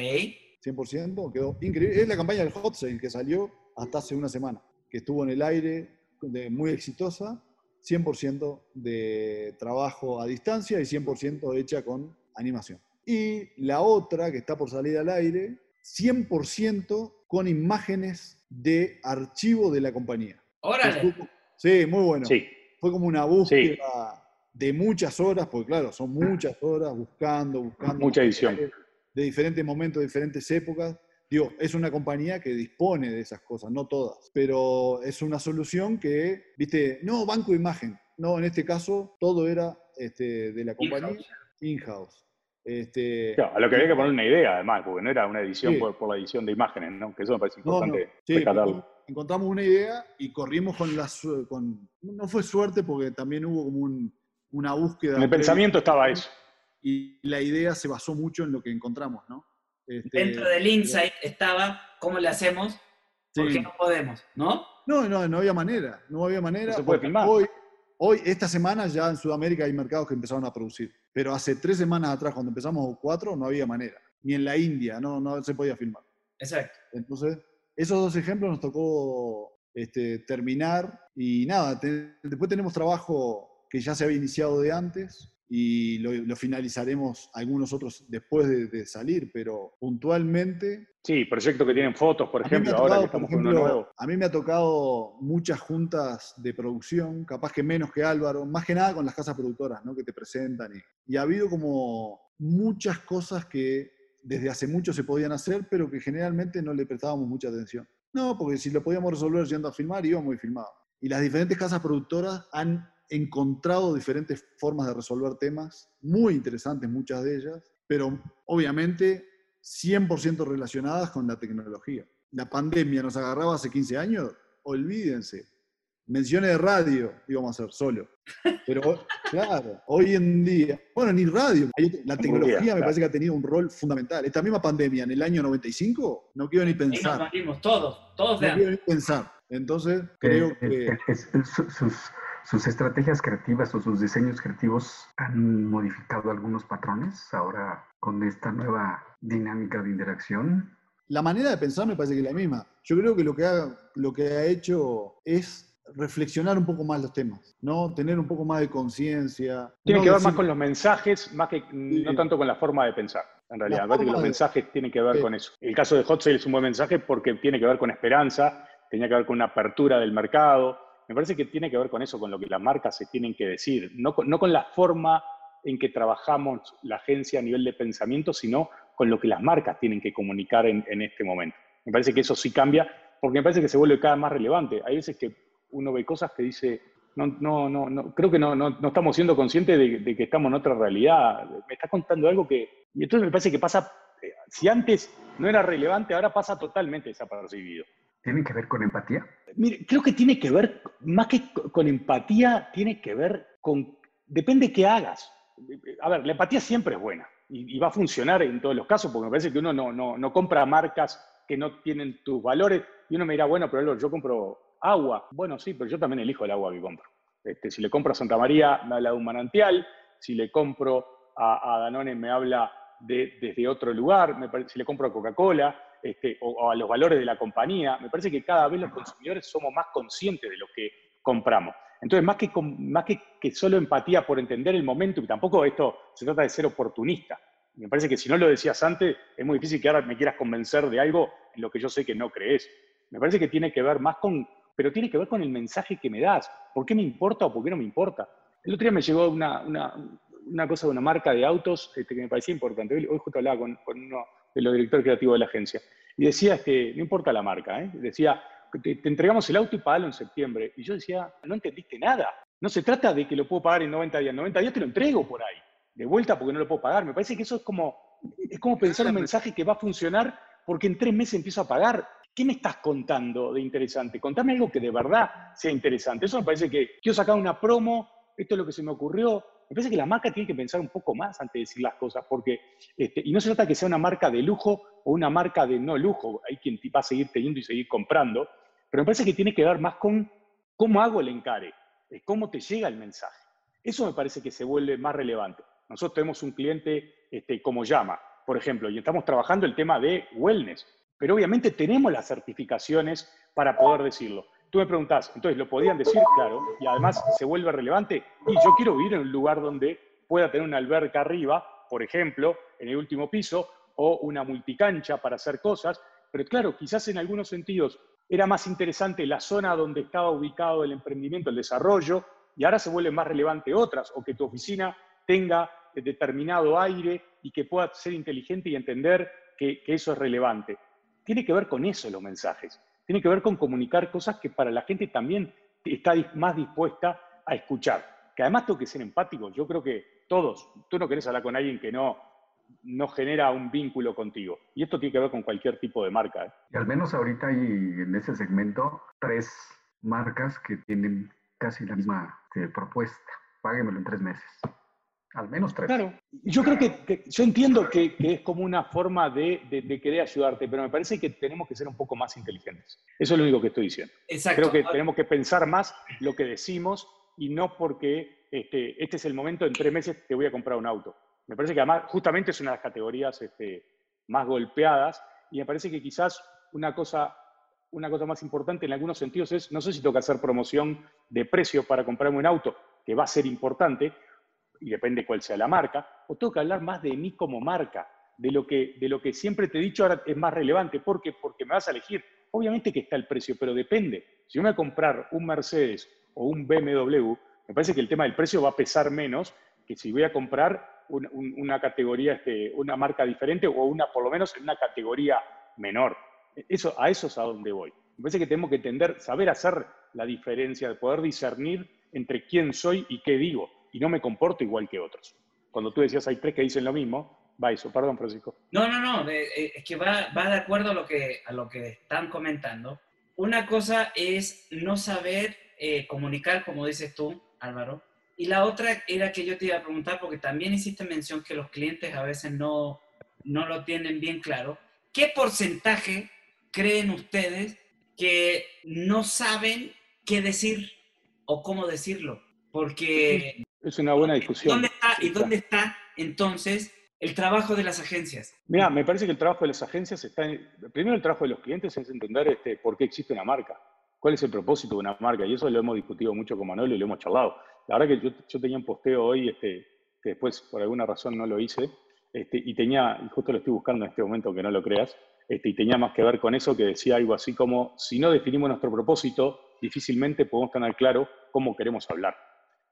S4: 100%, quedó increíble. Es la campaña del Hot Sale que salió hasta hace una semana, que estuvo en el aire, de, muy exitosa, 100% de trabajo a distancia y 100% hecha con animación. Y la otra, que está por salir al aire, 100% con imágenes de archivo de la compañía.
S2: Órale.
S4: Sí, muy bueno. Fue como una búsqueda de muchas horas, porque claro, son muchas horas buscando, buscando.
S3: Mucha edición.
S4: De diferentes momentos, de diferentes épocas. Digo, es una compañía que dispone de esas cosas, no todas, pero es una solución que, viste, no, banco de imagen. No, en este caso todo era este, de la compañía in-house.
S3: Este, a lo que había que poner una idea, además, porque no era una edición por, la edición de imágenes, ¿no? Que eso me parece importante
S4: no, encontramos una idea y corrimos con la... Con, no fue suerte porque también hubo como una búsqueda.
S3: En el pensamiento estaba eso.
S4: Y la idea se basó mucho en lo que encontramos, ¿no?
S2: Este, Dentro del insight estaba, ¿cómo le hacemos? Porque no podemos, ¿no?
S4: No, no, no había manera, no había manera.
S3: se puede filmar.
S4: Hoy, hoy, esta semana ya en Sudamérica hay mercados que empezaron a producir, pero hace tres semanas atrás, cuando empezamos cuatro, no había manera. Ni en la India, no, no se podía filmar.
S2: Exacto.
S4: Entonces, esos dos ejemplos nos tocó este, terminar y nada, después tenemos trabajo que ya se había iniciado de antes y lo, finalizaremos algunos otros después de, salir, pero puntualmente...
S3: Sí, proyectos que tienen fotos, por ejemplo, ahora que estamos con uno nuevo.
S4: A mí me ha tocado muchas juntas de producción, capaz que menos que Álvaro, más que nada con las casas productoras, ¿no? Que te presentan y, y ha habido como muchas cosas que desde hace mucho se podían hacer, pero que generalmente no le prestábamos mucha atención. No, porque si lo podíamos resolver yendo a filmar, íbamos y filmábamos. Y las diferentes casas productoras han encontrado diferentes formas de resolver temas, muy interesantes muchas de ellas, pero obviamente 100% relacionadas con la tecnología. La pandemia nos agarraba hace 15 años, olvídense. menciones de radio íbamos a hacer solo. Pero, <laughs> claro, hoy en día, bueno, ni radio, la tecnología me parece que ha tenido un rol fundamental. Esta misma pandemia en el año 95, no quiero ni pensar.
S2: Y nos todos, todos
S4: No quiero ni pensar. Entonces, creo que...
S5: sus, sus estrategias creativas o sus diseños creativos han modificado algunos patrones ahora con esta nueva dinámica de interacción.
S4: La manera de pensar me parece que es la misma. Yo creo que lo que ha, lo que ha hecho es reflexionar un poco más los temas, ¿no? Tener un poco más de conciencia.
S3: Tiene que ver más con los mensajes, más que no tanto con la forma de pensar. En realidad, que los mensajes tienen que ver con eso. El caso de Hot Sale es un buen mensaje porque tiene que ver con esperanza, tenía que ver con una apertura del mercado. Me parece que tiene que ver con eso, con lo que las marcas se tienen que decir, no con, la forma en que trabajamos la agencia a nivel de pensamiento, sino con lo que las marcas tienen que comunicar en, este momento. Me parece que eso sí cambia, porque me parece que se vuelve cada vez más relevante. Hay veces que uno ve cosas que dice, no, no, no, creo que no, estamos siendo conscientes de, que estamos en otra realidad. Me está contando algo que... Y entonces me parece que pasa, eh, si antes no era relevante, ahora pasa totalmente desapercibido.
S5: ¿Tiene que ver con empatía?
S3: Mire, creo que tiene que ver, más que con empatía, tiene que ver con, depende qué hagas. A ver, la empatía siempre es buena y, va a funcionar en todos los casos, porque me parece que uno no, no, no compra marcas que no tienen tus valores y uno me dirá, bueno, pero yo compro Agua. Bueno, sí, pero yo también elijo el agua que compro. Este, si le compro a Santa María, me habla de un manantial. Si le compro a, Danone, me habla de, desde otro lugar. si le compro a Coca-Cola este, o, a los valores de la compañía, me parece que cada vez los consumidores somos más conscientes de lo que compramos. Entonces, más que, más que, que solo empatía por entender el momento, y tampoco esto se trata de ser oportunista. Me parece que si no lo decías antes, es muy difícil que ahora me quieras convencer de algo en lo que yo sé que no crees. Me parece que tiene que ver más con pero tiene que ver con el mensaje que me das. ¿Por qué me importa o por qué no me importa? El otro día me llegó una, una, cosa de una marca de autos este, que me parecía importante. Hoy, justo hablaba con, con, uno de los directores creativos de la agencia. Y decía, este, no importa la marca, ¿eh? decía, te, te, entregamos el auto y pagalo en septiembre. Y yo decía, no entendiste nada. No se trata de que lo puedo pagar en 90 días. En 90 días te lo entrego por ahí, de vuelta porque no lo puedo pagar. Me parece que eso es como, es como pensar un mensaje que va a funcionar porque en tres meses empiezo a pagar. ¿qué me estás contando de interesante? Contame algo que de verdad sea interesante. Eso me parece que quiero sacar una promo, esto es lo que se me ocurrió. Me parece que la marca tiene que pensar un poco más antes de decir las cosas, porque, este, y no se trata que sea una marca de lujo o una marca de no lujo, hay quien va a seguir teniendo y seguir comprando, pero me parece que tiene que ver más con cómo hago el encare, cómo te llega el mensaje. Eso me parece que se vuelve más relevante. Nosotros tenemos un cliente este, como llama, por ejemplo, y estamos trabajando el tema de wellness pero obviamente tenemos las certificaciones para poder decirlo. Tú me preguntás, entonces, ¿lo podían decir? Claro, y además se vuelve relevante. Y yo quiero vivir en un lugar donde pueda tener una alberca arriba, por ejemplo, en el último piso, o una multicancha para hacer cosas. Pero claro, quizás en algunos sentidos era más interesante la zona donde estaba ubicado el emprendimiento, el desarrollo, y ahora se vuelven más relevante otras, o que tu oficina tenga determinado aire y que pueda ser inteligente y entender que, que eso es relevante tiene que ver con eso los mensajes. Tiene que ver con comunicar cosas que para la gente también está más dispuesta a escuchar. Que además tengo que ser empático. Yo creo que todos, tú no querés hablar con alguien que no, no genera un vínculo contigo. Y esto tiene que ver con cualquier tipo de marca. ¿eh?
S5: Y al menos ahorita hay en ese segmento tres marcas que tienen casi la misma eh, propuesta. Páguemelo en tres meses. Al menos tres.
S3: Claro, yo creo que, yo entiendo que, es como una forma de, querer ayudarte, pero me parece que tenemos que ser un poco más inteligentes. Eso es lo único que estoy diciendo. Exacto. Creo que tenemos que pensar más lo que decimos y no porque este, este es el momento, en tres meses te voy a comprar un auto. Me parece que además justamente es una de las categorías este, más golpeadas y me parece que quizás una cosa, una cosa más importante en algunos sentidos es, no sé si que hacer promoción de precio para comprarme un auto, que va a ser importante, y depende cuál sea la marca, o tengo que hablar más de mí como marca, de lo que, de lo que siempre te he dicho ahora es más relevante. ¿Por? Porque me vas a elegir. Obviamente que está el precio, pero depende. Si yo me voy a comprar un Mercedes o un BMW, me parece que el tema del precio va a pesar menos que si voy a comprar una categoría, este, una marca diferente o una, por lo menos, en una categoría menor. Eso, a eso es a donde voy. Me parece que tenemos que entender, saber hacer la diferencia, de poder discernir entre quién soy y qué digo y no me comporto igual que otros. Cuando tú decías hay tres que dicen lo mismo, va eso. Perdón, Francisco.
S2: No, no, no, es que va, va de acuerdo a lo, que, a lo que están comentando. Una cosa es no saber eh, comunicar, como dices tú, Álvaro. Y la otra era que yo te iba a preguntar, porque también hiciste mención que los clientes a veces no, no lo tienen bien claro. ¿Qué porcentaje creen ustedes que no saben qué decir o cómo decirlo? Porque...
S3: Es una buena discusión.
S2: ¿dónde está, ¿Y dónde está entonces el trabajo de las agencias?
S3: Mira, me parece que el trabajo de las agencias está en, primero el trabajo de los clientes es entender este, por qué existe una marca, cuál es el propósito de una marca, y eso lo hemos discutido mucho con Manuel y lo hemos charlado. La verdad que yo, tenía un posteo hoy, este, que después por alguna razón no lo hice, este, y tenía, y justo lo estoy buscando en este momento, que no lo creas, este, y tenía más que ver con eso, que decía algo así como, si no definimos nuestro propósito, difícilmente podemos tener claro cómo queremos hablar.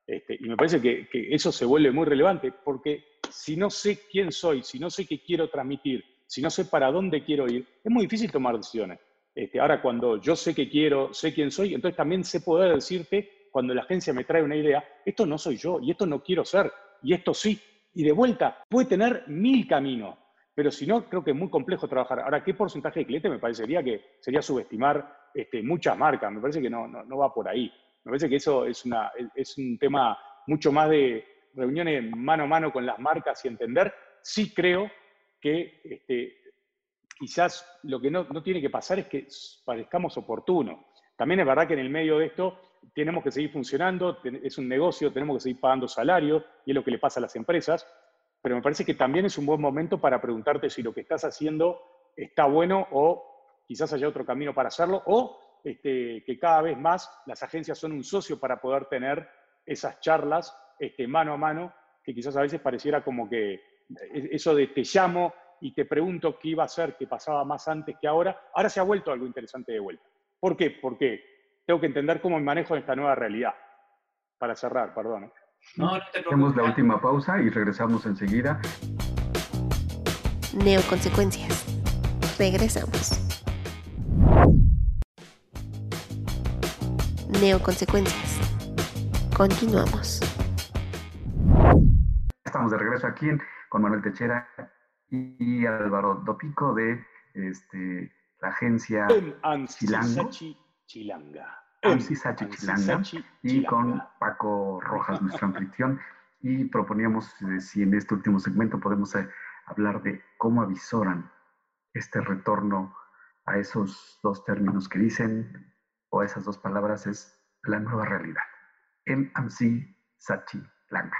S3: Este, y me parece que, eso se vuelve muy relevante, porque si no sé quién soy, si no sé qué quiero transmitir, si no sé para dónde quiero ir, es muy difícil tomar decisiones. Este, ahora, cuando yo sé qué quiero, sé quién soy, entonces también sé poder decirte, cuando la agencia me trae una idea, esto no soy yo, y esto no quiero ser, y esto sí. Y de vuelta, puede tener mil caminos, pero si no, creo que es muy complejo trabajar. Ahora, ¿qué porcentaje de clientes me parecería que sería subestimar este, muchas marcas? Me parece que no, no, va por ahí. Me parece que eso es, una, es un tema mucho más de reuniones mano a mano con las marcas y entender. Sí creo que este, quizás lo que no, no tiene que pasar es que parezcamos oportunos. También es verdad que en el medio de esto tenemos que seguir funcionando, es un negocio, tenemos que seguir pagando salarios y es lo que le pasa a las empresas pero me parece que también es un buen momento para preguntarte si lo que estás haciendo está bueno o quizás haya otro camino para hacerlo, o este, que cada vez más las agencias son un socio para poder tener esas charlas este, mano a mano, que quizás a veces pareciera como que e-, eso de te llamo y te pregunto qué iba a ser, que pasaba más antes que ahora, ahora se ha vuelto algo interesante de vuelta. ¿Por qué? Porque tengo que entender cómo me manejo en esta nueva realidad. Para cerrar, perdón. ¿eh?
S5: No, Hacemos la última pausa y regresamos enseguida.
S1: Neoconsecuencias. Regresamos. Neoconsecuencias. Continuamos.
S5: Estamos de regreso aquí con Manuel Techera y Álvaro Dopico de este, la agencia
S3: Chilanga
S5: y con Paco Rojas, nuestro anfitrión. Y proponíamos eh, si en este último segmento podemos eh, hablar de cómo avisoran este retorno a esos dos términos que dicen, o esas dos palabras, es la nueva realidad. MC Sachi Langa.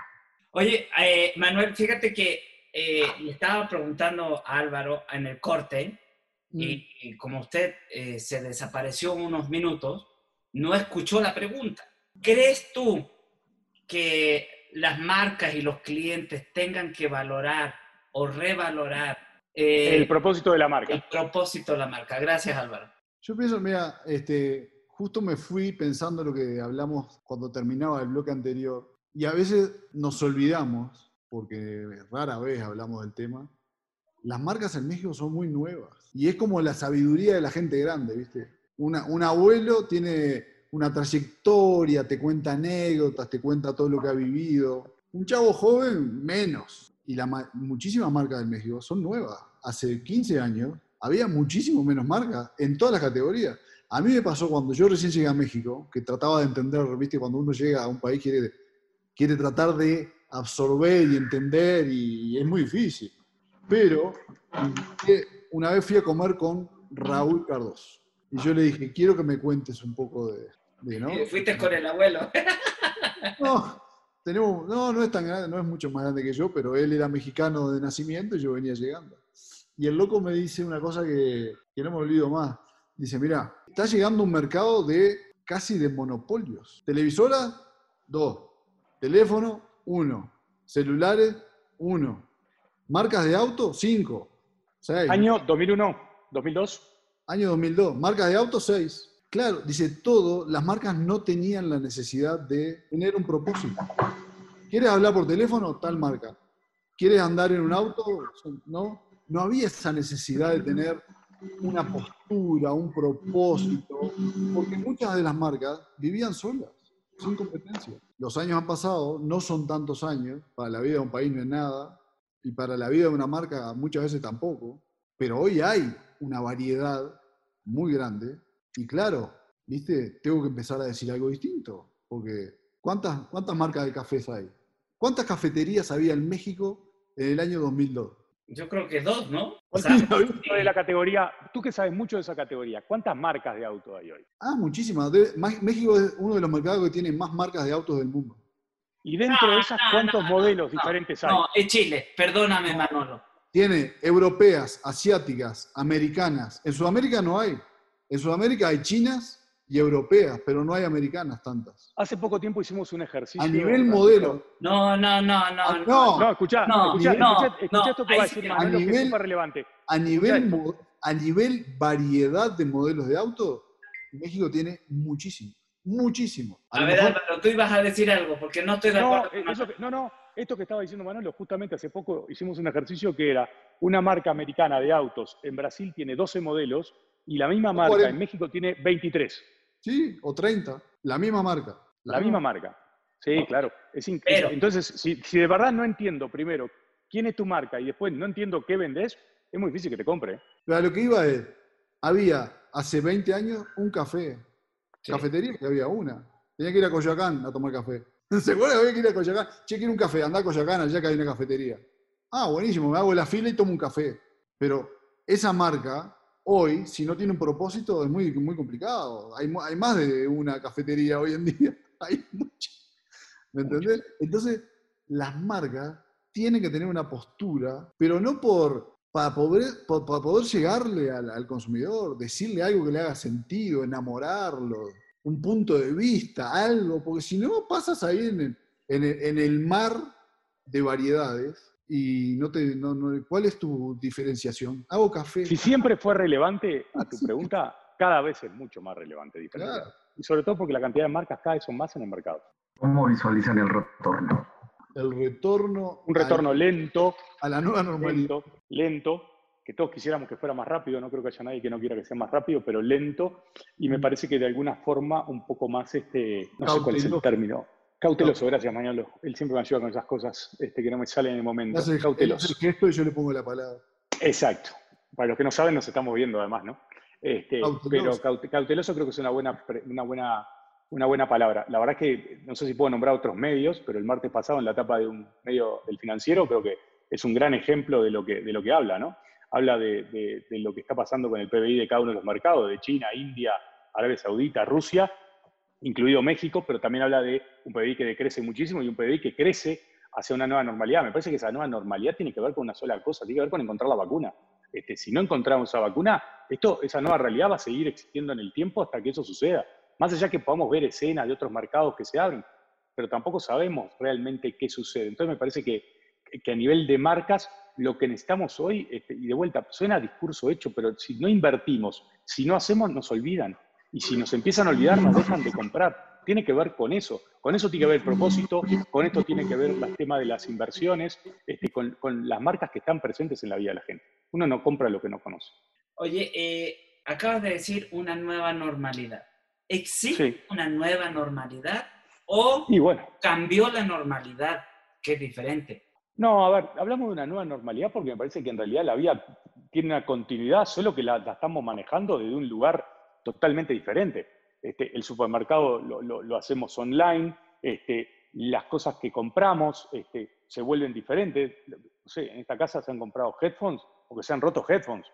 S2: Oye, eh, Manuel, fíjate que le estaba preguntando a Álvaro en el corte, y, y, como usted se desapareció unos minutos, no escuchó la pregunta. ¿Crees tú que las marcas y los clientes tengan que valorar o revalorar
S3: eh, el propósito de la marca?
S2: El propósito de la marca. Gracias, Álvaro.
S4: Yo pienso, mira, este, justo me fui pensando lo que hablamos cuando terminaba el bloque anterior y a veces nos olvidamos, porque rara vez hablamos del tema, las marcas en México son muy nuevas y es como la sabiduría de la gente grande, ¿viste? un abuelo tiene una trayectoria, te cuenta anécdotas, te cuenta todo lo que ha vivido. Un chavo joven, menos. Y la, muchísimas marcas del México son nuevas. Hace 15 años había muchísimo menos marcas en todas las categorías. A mí me pasó cuando yo recién llegué a México, que trataba de entender, viste, cuando uno llega a un país quiere, quiere tratar de absorber y entender y es muy difícil. Pero una vez fui a comer con Raúl Cardoso y yo le dije, quiero que me cuentes un poco de... ¿no?
S2: fuiste con el abuelo. <laughs>
S4: no, tenemos, no, no es tan grande, no es mucho más grande que yo, pero él era mexicano de nacimiento y yo venía llegando. Y el loco me dice una cosa que, que no me olvido más. Dice, mira, está llegando un mercado de casi de monopolios. Televisora, dos. Teléfono, uno. Celulares, uno. Marcas de auto, cinco.
S3: Año 2001, 2002.
S4: Año 2002, marcas de auto 6. Claro, dice todo, las marcas no tenían la necesidad de tener un propósito. ¿Quieres hablar por teléfono? Tal marca. ¿Quieres andar en un auto? No, no había esa necesidad de tener una postura, un propósito, porque muchas de las marcas vivían solas, sin competencia. Los años han pasado, no son tantos años, para la vida de un país no es nada, y para la vida de una marca muchas veces tampoco, pero hoy hay una variedad muy grande y claro, ¿viste? Tengo que empezar a decir algo distinto. Porque, ¿cuántas, cuántas marcas de cafés hay? ¿Cuántas cafeterías había en México en el año 2002?
S2: Yo creo que dos, ¿no? O
S3: sea, de la categoría, tú que sabes mucho de esa categoría, ¿cuántas marcas de auto hay hoy?
S4: Ah, muchísimas. México es uno de los mercados que tiene más marcas de autos del mundo.
S3: Y dentro de esas, ¿cuántos modelos diferentes hay?
S2: No, es Chile, perdóname, Manolo.
S4: Tiene europeas, asiáticas, americanas. En Sudamérica no hay. En Sudamérica hay chinas y europeas, pero no hay americanas tantas.
S3: Hace poco tiempo hicimos un ejercicio.
S4: A nivel modelo.
S2: No, no, no, no.
S4: Ah, no,
S3: no, escuchá, no, escuchá, esto que va a decir Manuel, que es súper relevante.
S4: A nivel, a nivel variedad de modelos de auto, México tiene muchísimo, muchísimo.
S2: A, ver, Álvaro, tú ibas a decir algo, porque no estoy de acuerdo.
S3: Eh, no, no, esto que estaba diciendo Manuel, justamente hace poco hicimos un ejercicio que era una marca americana de autos en Brasil tiene 12 modelos y la misma marca en México tiene 23.
S4: Sí, o 30, la misma marca.
S3: La, misma marca. Sí, claro. Es increíble. Entonces, si, de verdad no entiendo primero quién es tu marca y después no entiendo qué vendes, es muy difícil que te compre.
S4: Pero lo que iba es, había hace 20 años un café, cafetería que había una. Tenía que ir a Coyoacán a tomar café. <laughs> Seguro que había que ir a Coyoacán. Che, quiero un café, anda a Coyoacán, allá que hay una cafetería. Ah, buenísimo, me hago la fila y tomo un café. Pero esa marca hoy, si no tiene un propósito, es muy, muy complicado. Hay, hay más de una cafetería hoy en día. <laughs> Hay muchas. ¿Me entendés? Entonces, las marcas tienen que tener una postura, pero no por, para, poder, para poder llegarle al, consumidor, decirle algo que le haga sentido, enamorarlo, un punto de vista, algo, porque si no pasas ahí en en el mar de variedades y no te, no, ¿cuál es tu diferenciación? Hago café.
S3: Si siempre fue relevante a tu <laughs> pregunta, cada vez es mucho más relevante. Y sobre todo porque la cantidad de marcas cada vez son más en el mercado.
S5: ¿Cómo visualizan el retorno?
S4: El retorno.
S3: Un retorno lento.
S4: A la nueva normalidad.
S3: Lento, lento, que todos quisiéramos que fuera más rápido, no creo que haya nadie que no quiera que sea más rápido, pero lento, y me mm. parece que de alguna forma un poco más, este, no sé cuál es el término, Cauteloso, gracias, Mañolo. Él siempre me ayuda con esas cosas este, que no me salen en el momento.
S4: Hace,
S3: cauteloso.
S4: el gesto y yo le pongo la palabra.
S3: Exacto. Para los que no saben, nos estamos viendo además, ¿no? Este, pero cauteloso creo que es una buena, una, buena, una buena palabra. La verdad es que no sé si puedo nombrar otros medios, pero el martes pasado en la etapa de un medio del financiero creo que es un gran ejemplo de lo que, de lo que habla, ¿no? Habla de, de lo que está pasando con el PBI de cada uno de los mercados, de China, India, Arabia Saudita, Rusia, incluido México, pero también habla de un PBI que decrece muchísimo y un PBI que crece hacia una nueva normalidad. Me parece que esa nueva normalidad tiene que ver con una sola cosa, tiene que ver con encontrar la vacuna. Este, si no encontramos esa vacuna, esto, esa nueva realidad va a seguir existiendo en el tiempo hasta que eso suceda. Más allá que podamos ver escenas de otros mercados que se abren, pero tampoco sabemos realmente qué sucede. Entonces me parece que, que a nivel de marcas, lo que necesitamos hoy, este, y de vuelta, suena discurso hecho, pero si no invertimos, si no hacemos, nos olvidan. Y si nos empiezan a olvidar, nos dejan de comprar. Tiene que ver con eso. Con eso tiene que ver el propósito, con esto tiene que ver el tema de las inversiones, este, con, las marcas que están presentes en la vida de la gente. Uno no compra lo que no conoce.
S2: Oye, eh, acabas de decir una nueva normalidad. ¿Existe una nueva normalidad o cambió la normalidad, que es diferente?
S3: No, a ver, hablamos de una nueva normalidad porque me parece que en realidad la vida tiene una continuidad, solo que la, la estamos manejando desde un lugar totalmente diferente. Este, el supermercado lo, hacemos online, este, las cosas que compramos este, se vuelven diferentes. en esta casa se han comprado headphones porque se han roto headphones,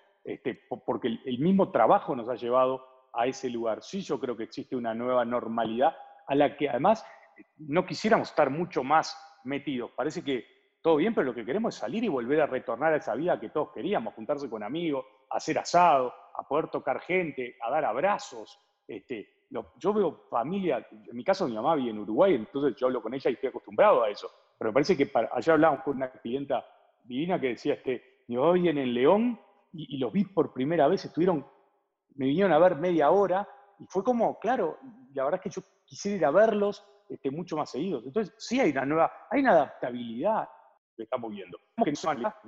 S3: porque el, mismo trabajo nos ha llevado a ese lugar. Sí, yo creo que existe una nueva normalidad a la que además no quisiéramos estar mucho más metidos. Parece que todo bien, pero lo que queremos es salir y volver a retornar a esa vida que todos queríamos, juntarse con amigos, hacer asado, a poder tocar gente, a dar abrazos. Este, yo veo familia, en mi caso mi mamá vive en Uruguay, entonces yo hablo con ella y estoy acostumbrado a eso. Pero me parece que para, ayer hablábamos con una clienta divina que decía, este, mi mamá vive en León y, los vi por primera vez, estuvieron, me vinieron a ver media hora y fue como, claro, la verdad es que yo quisiera ir a verlos este, mucho más seguidos. Entonces sí hay una nueva, hay una adaptabilidad que estamos viendo. Que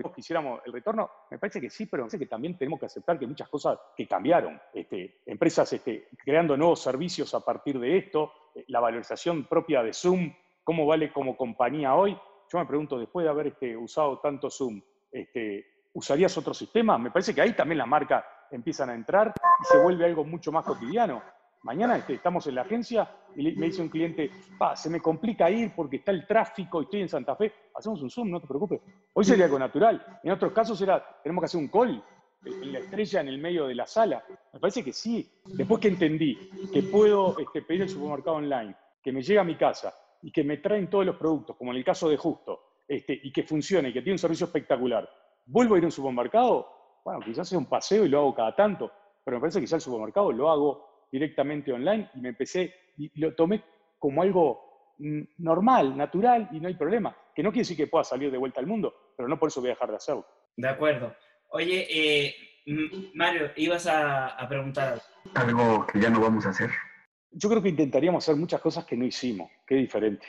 S3: no quisiéramos el retorno, me parece que sí, pero me parece que también tenemos que aceptar que muchas cosas que cambiaron. Este, empresas este, creando nuevos servicios a partir de esto, eh, la valorización propia de Zoom, cómo vale como compañía hoy. Yo me pregunto, después de haber este, usado tanto Zoom, este, ¿usarías otro sistema? Me parece que ahí también las marcas empiezan a entrar y se vuelve algo mucho más cotidiano. Mañana estamos en la agencia y me dice un cliente, se me complica ir porque está el tráfico y estoy en Santa Fe. Hacemos un Zoom, no te preocupes. Hoy sería algo natural. En otros casos era, tenemos que hacer un call en la estrella en el medio de la sala. Me parece que sí. Después que entendí que puedo este, pedir el supermercado online, que me llega a mi casa y que me traen todos los productos, como en el caso de Justo, este, y que funcione, y que tiene un servicio espectacular, ¿vuelvo a ir a un supermercado? Bueno, quizás sea un paseo y lo hago cada tanto, pero me parece que ya el supermercado lo hago directamente online y me empecé, y lo tomé como algo mm, normal, natural y no hay problema. Que no quiere decir que pueda salir de vuelta al mundo, pero no por eso voy a dejar de hacerlo.
S2: De acuerdo. Oye, eh, Mario, ibas a, a preguntar
S5: algo que ya no vamos a hacer.
S3: Yo creo que intentaríamos hacer muchas cosas que no hicimos, que es diferente.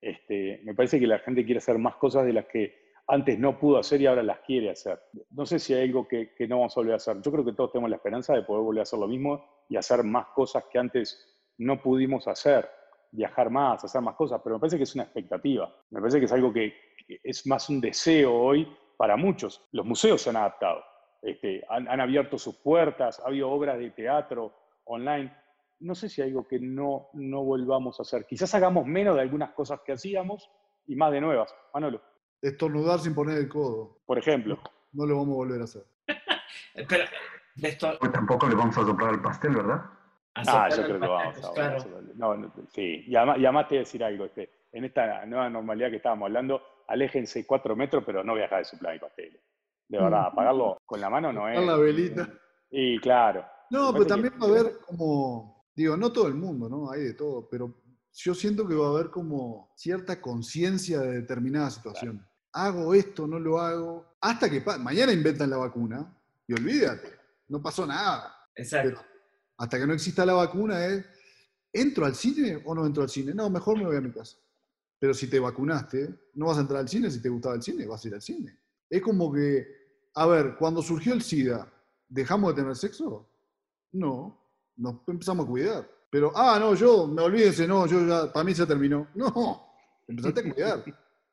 S3: Este, me parece que la gente quiere hacer más cosas de las que antes no pudo hacer y ahora las quiere hacer. No sé si hay algo que, no vamos a volver a hacer. Yo creo que todos tenemos la esperanza de poder volver a hacer lo mismo y hacer más cosas que antes no pudimos hacer. Viajar más, hacer más cosas, pero me parece que es una expectativa. Me parece que es algo que es más un deseo hoy para muchos. Los museos se han adaptado, este, han, han abierto sus puertas, ha habido obras de teatro online no sé si hay algo que no, no volvamos a hacer. Quizás hagamos menos de algunas cosas que hacíamos y más de nuevas. Manolo.
S4: Estornudar sin poner el codo.
S3: Por ejemplo.
S4: No lo vamos a volver a hacer. <laughs>
S2: Pero,
S5: pues tampoco le vamos a soplar el pastel, ¿verdad?
S3: Ah, yo creo que vamos a, claro. no, sí, y además, y además, te voy a decir algo. Este, en esta nueva normalidad que estábamos hablando, aléjense cuatro metros, pero no voy a dejar de soplar el pastel. De verdad, mm. apagarlo con la mano no es.
S4: la velita.
S3: Y claro.
S4: No, pero también va a haber como Digo, no todo el mundo, ¿no? Hay de todo, pero yo siento que va a haber como cierta conciencia de determinada situación. Hago esto, no lo hago, hasta que mañana inventan la vacuna y olvídate, no pasó nada.
S2: Exacto.
S4: hasta que no exista la vacuna es, ¿entro al cine o no entro al cine? No, mejor me voy a mi casa. Pero si te vacunaste, no vas a entrar al cine, si te gustaba el cine, vas a ir al cine. Es como que, a ver, cuando surgió el SIDA, ¿dejamos de tener sexo? No, nos empezamos a cuidar. Pero, ah, no, yo, me olvídense, no, yo ya, para mí se terminó. <laughs> No, empezaste a cuidar,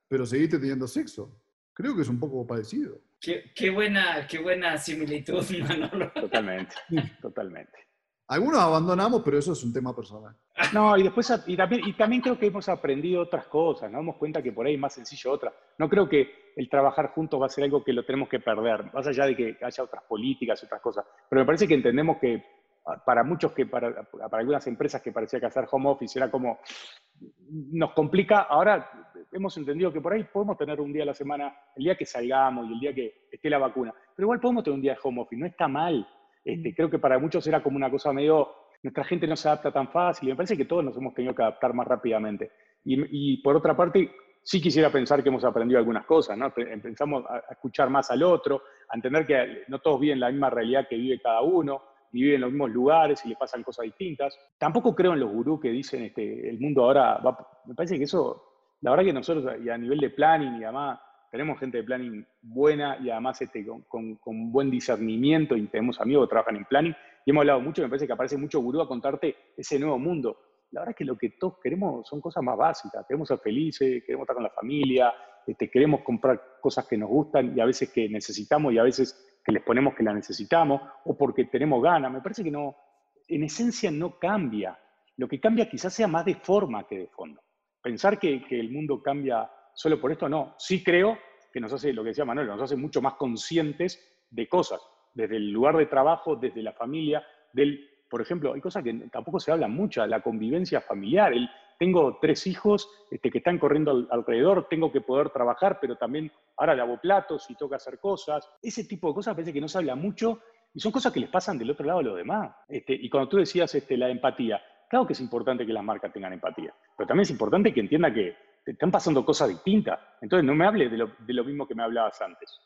S4: pero seguiste teniendo sexo. Creo que es un poco parecido.
S2: Qué, buena, qué buena similitud, <laughs> Manolo.
S3: Totalmente, totalmente.
S4: Algunos abandonamos, pero eso es un tema personal.
S3: No, y después, y también, y también creo que hemos aprendido otras cosas, nos damos cuenta que por ahí es más sencillo otra. No creo que el trabajar juntos va a ser algo que lo tenemos que perder, más allá de que haya otras políticas, otras cosas. Pero me parece que entendemos que para muchos que, para, para, algunas empresas que parecía que hacer home office era como, nos complica, ahora hemos entendido que por ahí podemos tener un día a la semana, el día que salgamos y el día que esté la vacuna, pero igual podemos tener un día de home office, no está mal. Este, mm. creo que para muchos era como una cosa medio, nuestra gente no se adapta tan fácil, y me parece que todos nos hemos tenido que adaptar más rápidamente. Y, y por otra parte, sí quisiera pensar que hemos aprendido algunas cosas, ¿no? Pensamos a escuchar más al otro, a entender que no todos viven la misma realidad que vive cada uno, y viven en los mismos lugares y le pasan cosas distintas. Tampoco creo en los gurús que dicen este, el mundo ahora va, me parece que eso, la verdad que nosotros y a nivel de planning y además tenemos gente de planning buena y además este, con, con, buen discernimiento y tenemos amigos que trabajan en planning y hemos hablado mucho, me parece que aparece mucho gurú a contarte ese nuevo mundo. La verdad es que lo que todos queremos son cosas más básicas, queremos ser felices, queremos estar con la familia, este, queremos comprar cosas que nos gustan y a veces que necesitamos y a veces que les ponemos que la necesitamos o porque tenemos ganas. Me parece que no, en esencia no cambia. Lo que cambia quizás sea más de forma que de fondo. Pensar que, que el mundo cambia solo por esto, no. Sí creo que nos hace, lo que decía Manuel, nos hace mucho más conscientes de cosas, desde el lugar de trabajo, desde la familia, del, por ejemplo, hay cosas que tampoco se hablan mucho, la convivencia familiar, el, tengo tres hijos este, que están corriendo alrededor, tengo que poder trabajar, pero también ahora lavo platos y toca hacer cosas. Ese tipo de cosas parece que no se habla mucho y son cosas que les pasan del otro lado a los demás. Este, y cuando tú decías este, la empatía, claro que es importante que las marcas tengan empatía, pero también es importante que entienda que están pasando cosas distintas. Entonces no me hables de lo, de lo mismo que me hablabas antes.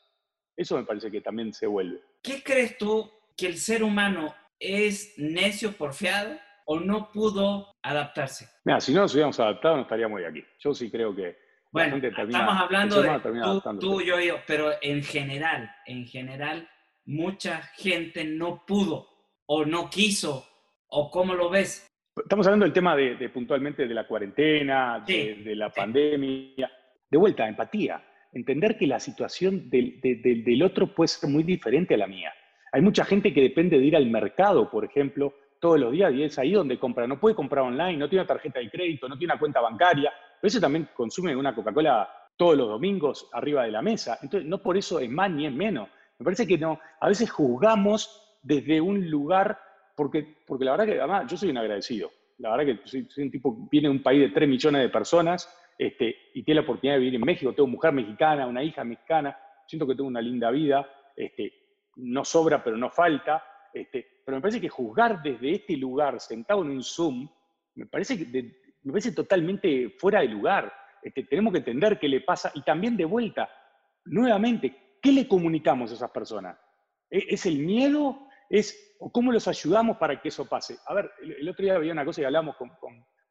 S3: Eso me parece que también se vuelve.
S2: ¿Qué crees tú que el ser humano es necio porfiado o no pudo adaptarse?
S3: Mira, si no nos hubiéramos adaptado no estaríamos aquí. Yo sí creo que
S2: bueno, estamos hablando de tú, tú, yo, yo, pero en general, en general, mucha gente no pudo o no quiso, o cómo lo ves.
S3: Estamos hablando del tema de, puntualmente de la cuarentena, de, la pandemia. De vuelta, empatía. Entender que la situación del, del otro puede ser muy diferente a la mía. Hay mucha gente que depende de ir al mercado, por ejemplo, todos los días y es ahí donde compra. No puede comprar online, no tiene una tarjeta de crédito, no tiene una cuenta bancaria. Pero eso también consume una Coca-Cola todos los domingos arriba de la mesa. Entonces, no por eso es más ni es menos. Me parece que no. A veces juzgamos desde un lugar, porque, porque la verdad que además yo soy un agradecido. La verdad que soy, un tipo viene de un país de 3 millones de personas este, y tiene la oportunidad de vivir en México. Tengo mujer mexicana, una hija mexicana. Siento que tengo una linda vida. Este, no sobra, pero no falta. Este, pero me parece que juzgar desde este lugar, sentado en un Zoom, me parece, que me parece totalmente fuera de lugar. Este, tenemos que entender qué le pasa y también de vuelta, nuevamente, ¿qué le comunicamos a esas personas? ¿E-, ¿Es el miedo? ¿Es, ¿O cómo los ayudamos para que eso pase? A ver, el, otro día había una cosa y hablamos con,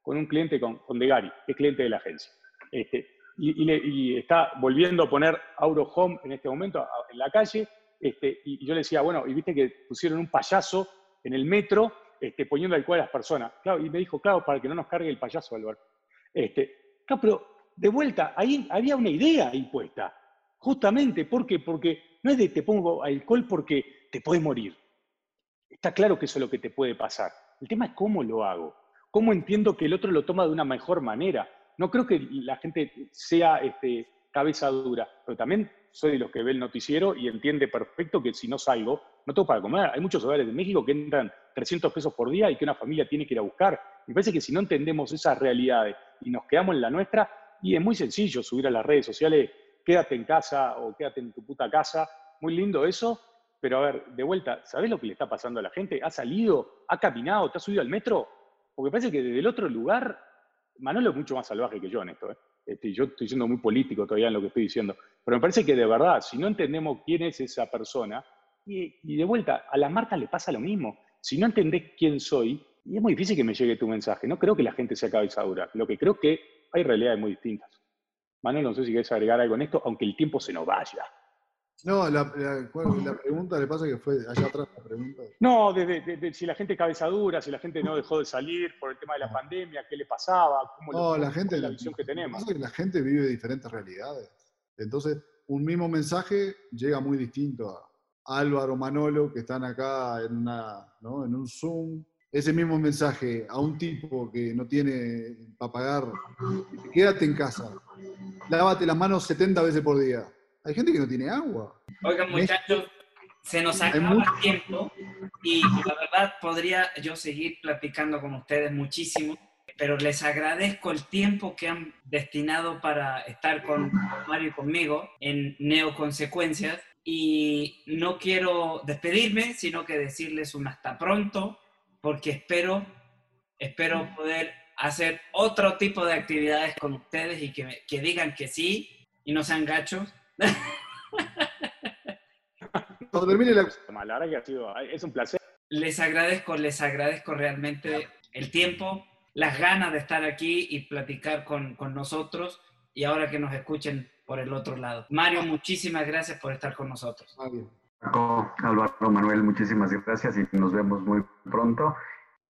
S3: un cliente, con, con Degari, que es cliente de la agencia. Este, y, está volviendo a poner Auro Home en este momento en la calle este, y, yo le decía, bueno, y viste que pusieron un payaso en el metro este, poniendo alcohol a las personas. Claro, y me dijo, claro, para que no nos cargue el payaso, Álvaro. Este, claro, pero de vuelta, ahí había una idea impuesta. Justamente, ¿por qué? Porque no es de te pongo alcohol porque te puedes morir. Está claro que eso es lo que te puede pasar. El tema es cómo lo hago. Cómo entiendo que el otro lo toma de una mejor manera. No creo que la gente sea este, cabeza dura, pero también soy de los que ve el noticiero y entiende perfecto que si no salgo, no tengo para comer. Hay muchos hogares de México que entran 300 pesos por día y que una familia tiene que ir a buscar. Me parece que si no entendemos esas realidades y nos quedamos en la nuestra, y es muy sencillo subir a las redes sociales, quédate en casa o quédate en tu puta casa, muy lindo eso, pero a ver, de vuelta, ¿sabés lo que le está pasando a la gente? ¿Ha salido? ¿Ha caminado? ¿Te ha subido al metro? Porque parece que desde el otro lugar, Manolo es mucho más salvaje que yo en esto, ¿eh? Este, yo estoy siendo muy político todavía en lo que estoy diciendo, pero me parece que de verdad, si no entendemos quién es esa persona, y, de vuelta, a las marcas le pasa lo mismo. Si no entendés quién soy, y es muy difícil que me llegue tu mensaje. No creo que la gente sea cabeza dura. Lo que creo que hay realidades muy distintas. Manuel, no sé si quieres agregar algo en esto, aunque el tiempo se nos vaya.
S4: No, la, pregunta le pasa que fue allá atrás la pregunta.
S3: No, de, si la gente cabeza dura, si la gente no dejó de salir por el tema de la pandemia, qué le pasaba, cómo
S4: no, la gente,
S3: la visión que tenemos.
S4: que la gente vive diferentes realidades. Entonces, un mismo mensaje llega muy distinto a Álvaro, Manolo, que están acá en, una, ¿no? en un Zoom. Ese mismo mensaje a un tipo que no tiene para pagar, quédate en casa, lávate las manos 70 veces por día hay gente que no tiene agua.
S2: Oigan, muchachos, se nos acaba el tiempo y la verdad podría yo seguir platicando con ustedes muchísimo, pero les agradezco el tiempo que han destinado para estar con Mario y conmigo en Neoconsecuencias y no quiero despedirme, sino que decirles un hasta pronto, porque espero, espero poder hacer otro tipo de actividades con ustedes y que, que digan que sí y no sean gachos <laughs>
S3: Cuando termine la... que ha sido, es un placer.
S2: Les agradezco, les agradezco realmente el tiempo, las ganas de estar aquí y platicar con, con nosotros y ahora que nos escuchen por el otro lado. Mario, muchísimas gracias por estar con nosotros.
S5: Álvaro, Manuel, muchísimas gracias y nos vemos muy pronto.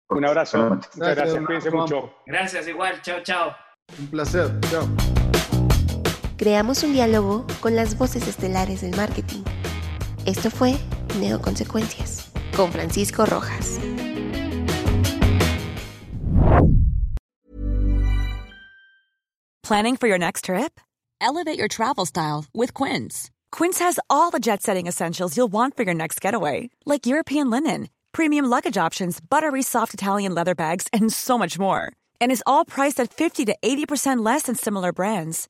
S3: Un abrazo. Muchas gracias. Cuídense mucho.
S2: Gracias, igual. Chao, chao.
S4: Un placer. Chao
S1: creamos un diálogo con las voces estelares del marketing. Esto fue Neoconsecuencias con Francisco Rojas.
S6: Planning for your next trip? Elevate your travel style with Quince. Quince has all the jet setting essentials you'll want for your next getaway, like European linen, premium luggage options, buttery soft Italian leather bags, and so much more. And is all priced at 50 to 80% less than similar brands.